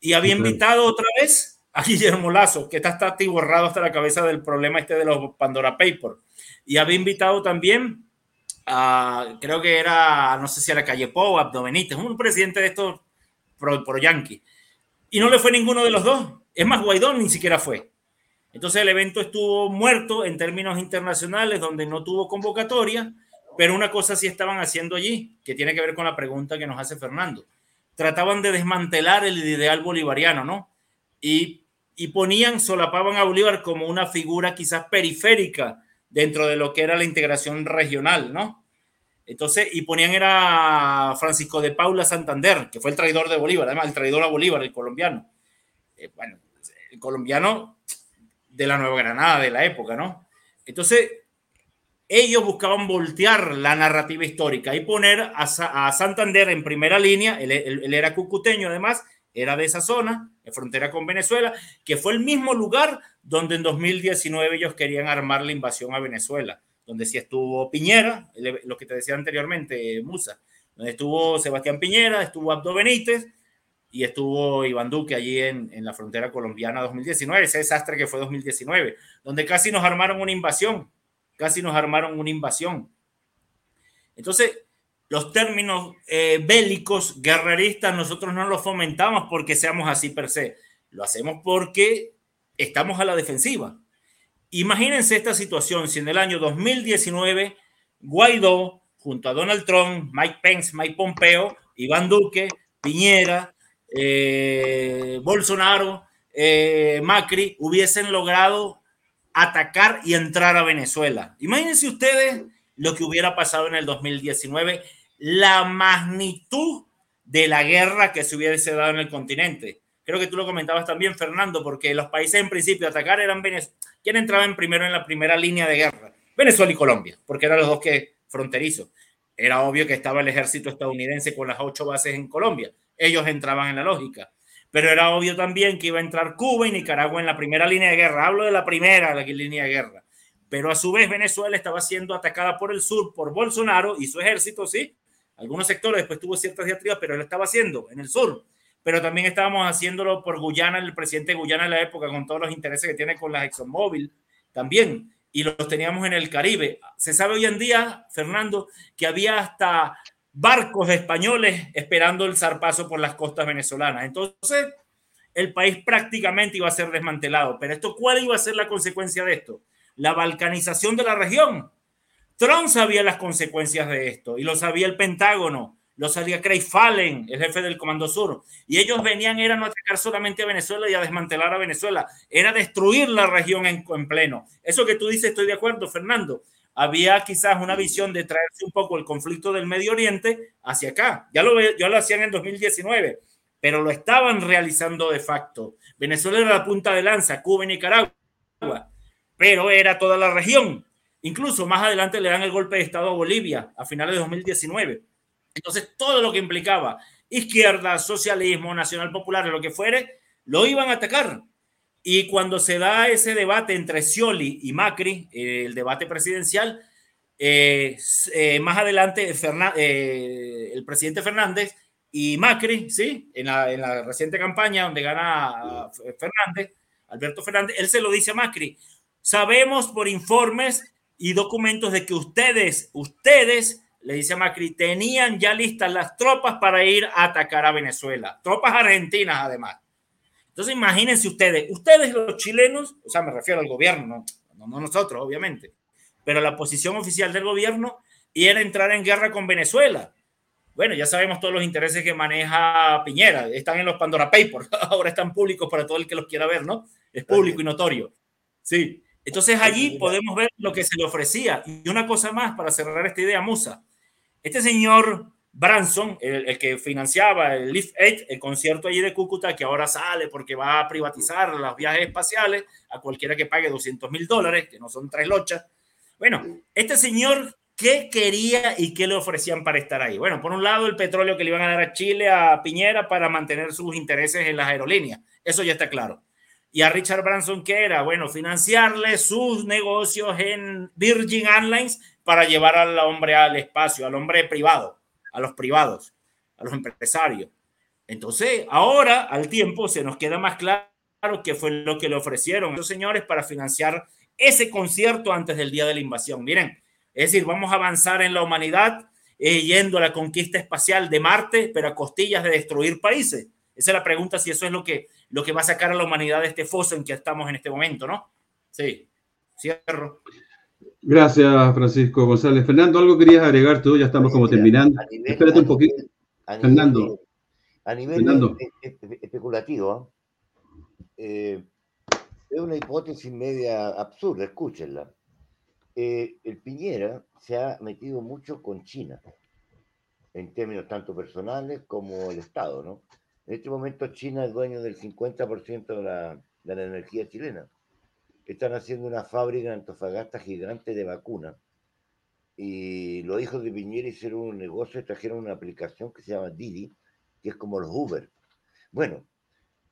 Y había invitado otra vez a (laughs) Guillermo Lazo, que está, está atiborrado hasta la cabeza del problema este de los Pandora Papers. Y había invitado también a, creo que era, no sé si a la calle Pou, Abdo Benítez, un presidente de estos pro, pro Yankee y no le fue ninguno de los dos. Es más, Guaidó ni siquiera fue. Entonces el evento estuvo muerto en términos internacionales, donde no tuvo convocatoria, pero una cosa sí estaban haciendo allí, que tiene que ver con la pregunta que nos hace Fernando. Trataban de desmantelar el ideal bolivariano, ¿no? Y, y ponían, solapaban a Bolívar como una figura quizás periférica dentro de lo que era la integración regional, ¿no? Entonces, y ponían era Francisco de Paula Santander, que fue el traidor de Bolívar, además el traidor a Bolívar, el colombiano. Eh, bueno, el colombiano de la Nueva Granada de la época, ¿no? Entonces, ellos buscaban voltear la narrativa histórica y poner a, a Santander en primera línea, él, él, era cucuteño además, era de esa zona, de frontera con Venezuela, que fue el mismo lugar donde en 2019 ellos querían armar la invasión a Venezuela donde sí estuvo Piñera, lo que te decía anteriormente, Musa, donde estuvo Sebastián Piñera, estuvo Abdo Benítez y estuvo Iván Duque allí en, en la frontera colombiana 2019, ese desastre que fue 2019, donde casi nos armaron una invasión, casi nos armaron una invasión. Entonces, los términos eh, bélicos, guerreristas, nosotros no los fomentamos porque seamos así per se, lo hacemos porque estamos a la defensiva Imagínense esta situación si en el año 2019 Guaidó, junto a Donald Trump, Mike Pence, Mike Pompeo, Iván Duque, Piñera, eh, Bolsonaro, eh, Macri hubiesen logrado atacar y entrar a Venezuela. Imagínense ustedes lo que hubiera pasado en el 2019, la magnitud de la guerra que se hubiese dado en el continente. Creo que tú lo comentabas también, Fernando, porque los países en principio a atacar eran Venezuela. ¿Quién entraba en primero en la primera línea de guerra? Venezuela y Colombia, porque eran los dos que fronterizos. Era obvio que estaba el ejército estadounidense con las ocho bases en Colombia. Ellos entraban en la lógica. Pero era obvio también que iba a entrar Cuba y Nicaragua en la primera línea de guerra. Hablo de la primera línea de guerra. Pero a su vez Venezuela estaba siendo atacada por el sur, por Bolsonaro y su ejército, sí. Algunos sectores después tuvo ciertas diatribas, pero él estaba haciendo en el sur pero también estábamos haciéndolo por Guyana, el presidente de Guyana en la época, con todos los intereses que tiene con la ExxonMobil también, y los teníamos en el Caribe. Se sabe hoy en día, Fernando, que había hasta barcos españoles esperando el zarpazo por las costas venezolanas. Entonces, el país prácticamente iba a ser desmantelado. Pero esto, ¿cuál iba a ser la consecuencia de esto? La balcanización de la región. Trump sabía las consecuencias de esto y lo sabía el Pentágono lo salía Craig Fallen, el jefe del Comando Sur, y ellos venían, era no atacar solamente a Venezuela y a desmantelar a Venezuela, era destruir la región en, pleno. Eso que tú dices, estoy de acuerdo, Fernando. Había quizás una visión de traerse un poco el conflicto del Medio Oriente hacia acá. Ya lo, ya lo hacían en 2019, pero lo estaban realizando de facto. Venezuela era la punta de lanza, Cuba y Nicaragua, pero era toda la región. Incluso más adelante le dan el golpe de Estado a Bolivia a finales de 2019 entonces, todo lo que implicaba izquierda, socialismo, nacional popular, lo que fuere, lo iban a atacar. Y cuando se da ese debate entre Scioli y Macri, eh, el debate presidencial, eh, eh, más adelante el presidente Fernández y Macri, ¿sí? En la, en la, reciente campaña donde gana Fernández, Alberto Fernández, él se lo dice a Macri, sabemos por informes y documentos de que ustedes, ustedes le dice a Macri, tenían ya listas las tropas para ir a atacar a Venezuela, tropas argentinas además. Entonces imagínense ustedes, ustedes los chilenos, o sea, me refiero al gobierno, no, no nosotros, obviamente, pero la posición oficial del gobierno era entrar en guerra con Venezuela. Bueno, ya sabemos todos los intereses que maneja Piñera, están en los Pandora Papers, (laughs) ahora están públicos para todo el que los quiera ver, ¿no? Es público y notorio. Sí, entonces allí podemos ver lo que se le ofrecía. Y una cosa más para cerrar esta idea, Musa. Este señor Branson, el, que financiaba el Live 8, el concierto allí de Cúcuta, que ahora sale porque va a privatizar los viajes espaciales a cualquiera que pague 200 mil dólares, que no son tres lochas. Bueno, este señor ¿Qué quería y qué le ofrecían para estar ahí? Bueno, por un lado, el petróleo que le iban a dar a Chile, a Piñera, para mantener sus intereses en las aerolíneas. Eso ya está claro. Y a Richard Branson, ¿qué era? Bueno, financiarle sus negocios en Virgin Airlines para llevar al hombre al espacio, al hombre privado, a los privados, a los empresarios. Entonces, ahora, al tiempo, se nos queda más claro qué fue lo que le ofrecieron a esos señores para financiar ese concierto antes del día de la invasión. Miren, es decir, vamos a avanzar en la humanidad eh, yendo a la conquista espacial de Marte, pero a costillas de destruir países. Esa es la pregunta, si eso es lo que, lo que va a sacar a la humanidad de este foso en que estamos en este momento, ¿no? Sí, cierro. Gracias, Francisco González. Fernando, ¿algo querías agregar tú? Ya estamos como terminando. Espérate un poquito. Fernando. a nivel especulativo, eh, es una hipótesis media absurda, escúchenla. Eh, el Piñera se ha metido mucho con China, en términos tanto personales como el Estado, ¿no? En este momento China es dueño del 50% de la, de la energía chilena. Están haciendo una fábrica en Antofagasta gigante de vacunas. Y los hijos de Piñera hicieron un negocio, trajeron una aplicación que se llama Didi, que es como los Uber. Bueno,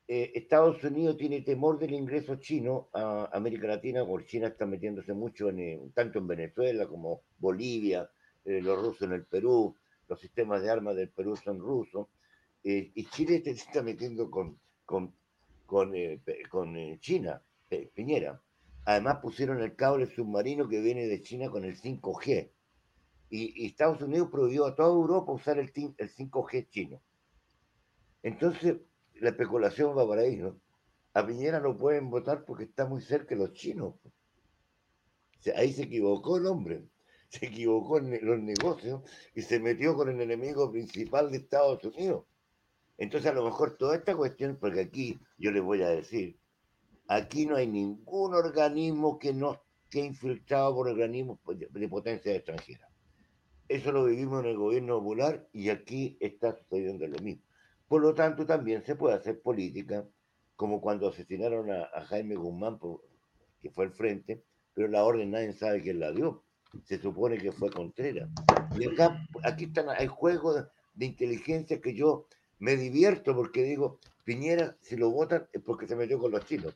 eh, Estados Unidos tiene temor del ingreso chino a América Latina, porque China está metiéndose mucho en, tanto en Venezuela como Bolivia, eh, los rusos en el Perú, los sistemas de armas del Perú son rusos, eh, y Chile se está metiendo con, con, con, con China, Piñera. Además pusieron el cable submarino que viene de China con el 5G. Y, Estados Unidos prohibió a toda Europa usar el, el 5G chino. Entonces, la especulación va para ahí, ¿no? A Piñera no pueden votar porque está muy cerca de los chinos. ahí se equivocó el hombre, se equivocó en los negocios y se metió con el enemigo principal de Estados Unidos. Entonces a lo mejor toda esta cuestión, porque aquí yo les voy a decir, aquí no hay ningún organismo que no esté infiltrado por organismos de potencia extranjera. Eso lo vivimos en el gobierno popular y aquí está sucediendo lo mismo. Por lo tanto, también se puede hacer política, como cuando asesinaron a, Jaime Guzmán, que fue el frente, pero la orden nadie sabe quién la dio. Se supone que fue Contreras. Y acá, aquí están, hay juegos de, inteligencia que yo me divierto porque digo, Piñera, si lo votan es porque se metió con los chinos.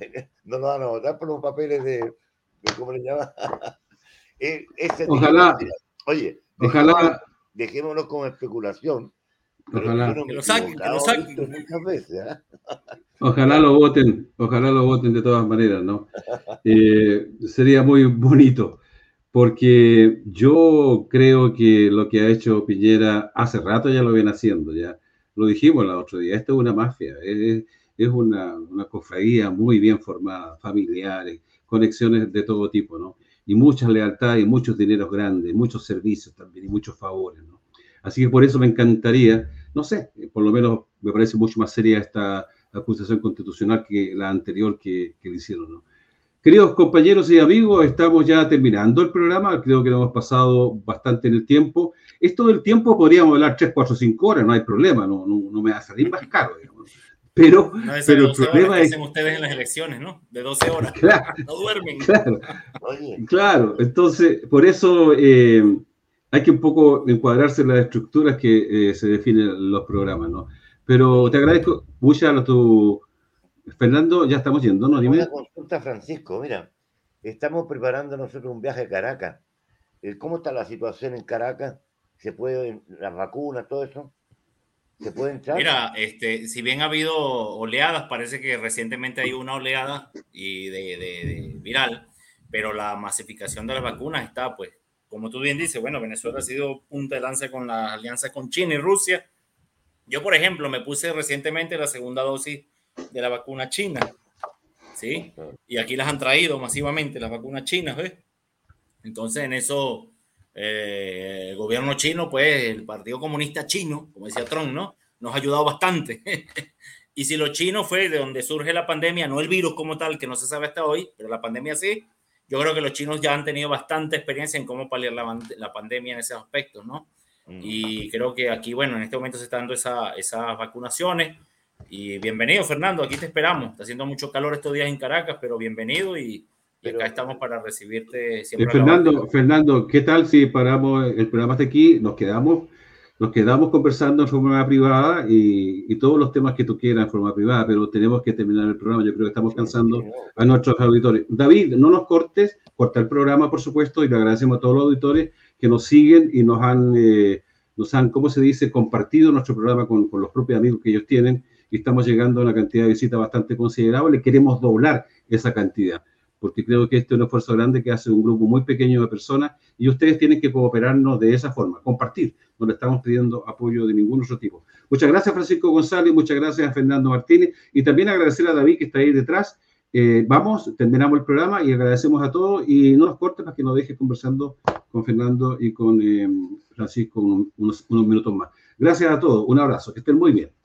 (laughs) no lo van a votar por los papeles de, ¿cómo le llaman? (laughs) E, ojalá. Oye, ojalá. dejémonos con especulación, Ojalá. Que lo saquen, que lo saquen. ¿eh? (laughs) Ojalá lo voten, ojalá lo voten de todas maneras, ¿no? Eh, sería muy bonito, porque yo creo que lo que ha hecho Piñera hace rato ya lo viene haciendo, ya lo dijimos el otro día, esto es una mafia, es, es una, una cofradía muy bien formada, familiares, conexiones de todo tipo, ¿no? Y muchas lealtades muchos dineros grandes, muchos servicios también y muchos favores, ¿no? Así que por eso me encantaría, no sé, por lo menos me parece mucho más seria esta acusación constitucional que la anterior que, le hicieron. ¿no? Queridos compañeros y amigos, estamos ya terminando el programa, creo que lo hemos pasado bastante en el tiempo. Esto del tiempo podríamos hablar 3, 4, 5 horas, no hay problema, no, no, me va a salir más caro, digamos. Pero, pero el problema es... Que ustedes en las elecciones, ¿no? De 12 horas. Claro, no duermen. Claro, claro. entonces, por eso... Eh, hay que un poco encuadrarse en las estructuras que eh, se definen los programas, ¿no? Pero te agradezco mucho a tu... Fernando, ya estamos yendo, ¿no? Dime. Una consulta, Francisco, mira, estamos preparando nosotros un viaje a Caracas. Eh, ¿Cómo está la situación en Caracas? ¿Se puede, las vacunas, todo eso? ¿Se puede entrar? Mira, este, si bien ha habido oleadas, parece que recientemente hay una oleada y de, de viral, pero la masificación de las vacunas está pues como tú bien dices, bueno, Venezuela ha sido punta de lanza con la alianza con China y Rusia. Yo, por ejemplo, me puse recientemente la segunda dosis de la vacuna china, ¿sí? Y aquí las han traído masivamente, las vacunas chinas, ¿ves? Entonces, en eso, eh, el gobierno chino, pues, el Partido Comunista Chino, como decía Trump, ¿no? Nos ha ayudado bastante. (laughs) y si lo chino fue de donde surge la pandemia, no el virus como tal, que no se sabe hasta hoy, pero la pandemia sí, yo creo que los chinos ya han tenido bastante experiencia en cómo paliar la, la pandemia en esos aspectos, ¿no? Mm. Y creo que aquí, bueno, en este momento se están dando esa, esas vacunaciones. Y bienvenido, Fernando, aquí te esperamos. Está haciendo mucho calor estos días en Caracas, pero bienvenido y, y acá estamos para recibirte siempre. Fernando, Fernando, ¿qué tal si paramos el programa hasta aquí? Nos quedamos nos quedamos conversando en forma privada y, todos los temas que tú quieras en forma privada, pero tenemos que terminar el programa. Yo creo que estamos cansando a nuestros auditores. David, no nos cortes, corta el programa, por supuesto, y le agradecemos a todos los auditores que nos siguen y nos han, eh, nos han ¿cómo se dice?, compartido nuestro programa con, con los propios amigos que ellos tienen y estamos llegando a una cantidad de visitas bastante considerable. Queremos doblar esa cantidad porque creo que este es un esfuerzo grande que hace un grupo muy pequeño de personas y ustedes tienen que cooperarnos de esa forma, compartir. No le estamos pidiendo apoyo de ningún otro tipo. Muchas gracias, Francisco González, muchas gracias a Fernando Martínez y también agradecer a David que está ahí detrás. Eh, vamos, terminamos el programa y agradecemos a todos y no nos cortes para que nos dejes conversando con Fernando y con eh, Francisco unos, unos minutos más. Gracias a todos, un abrazo, que estén muy bien.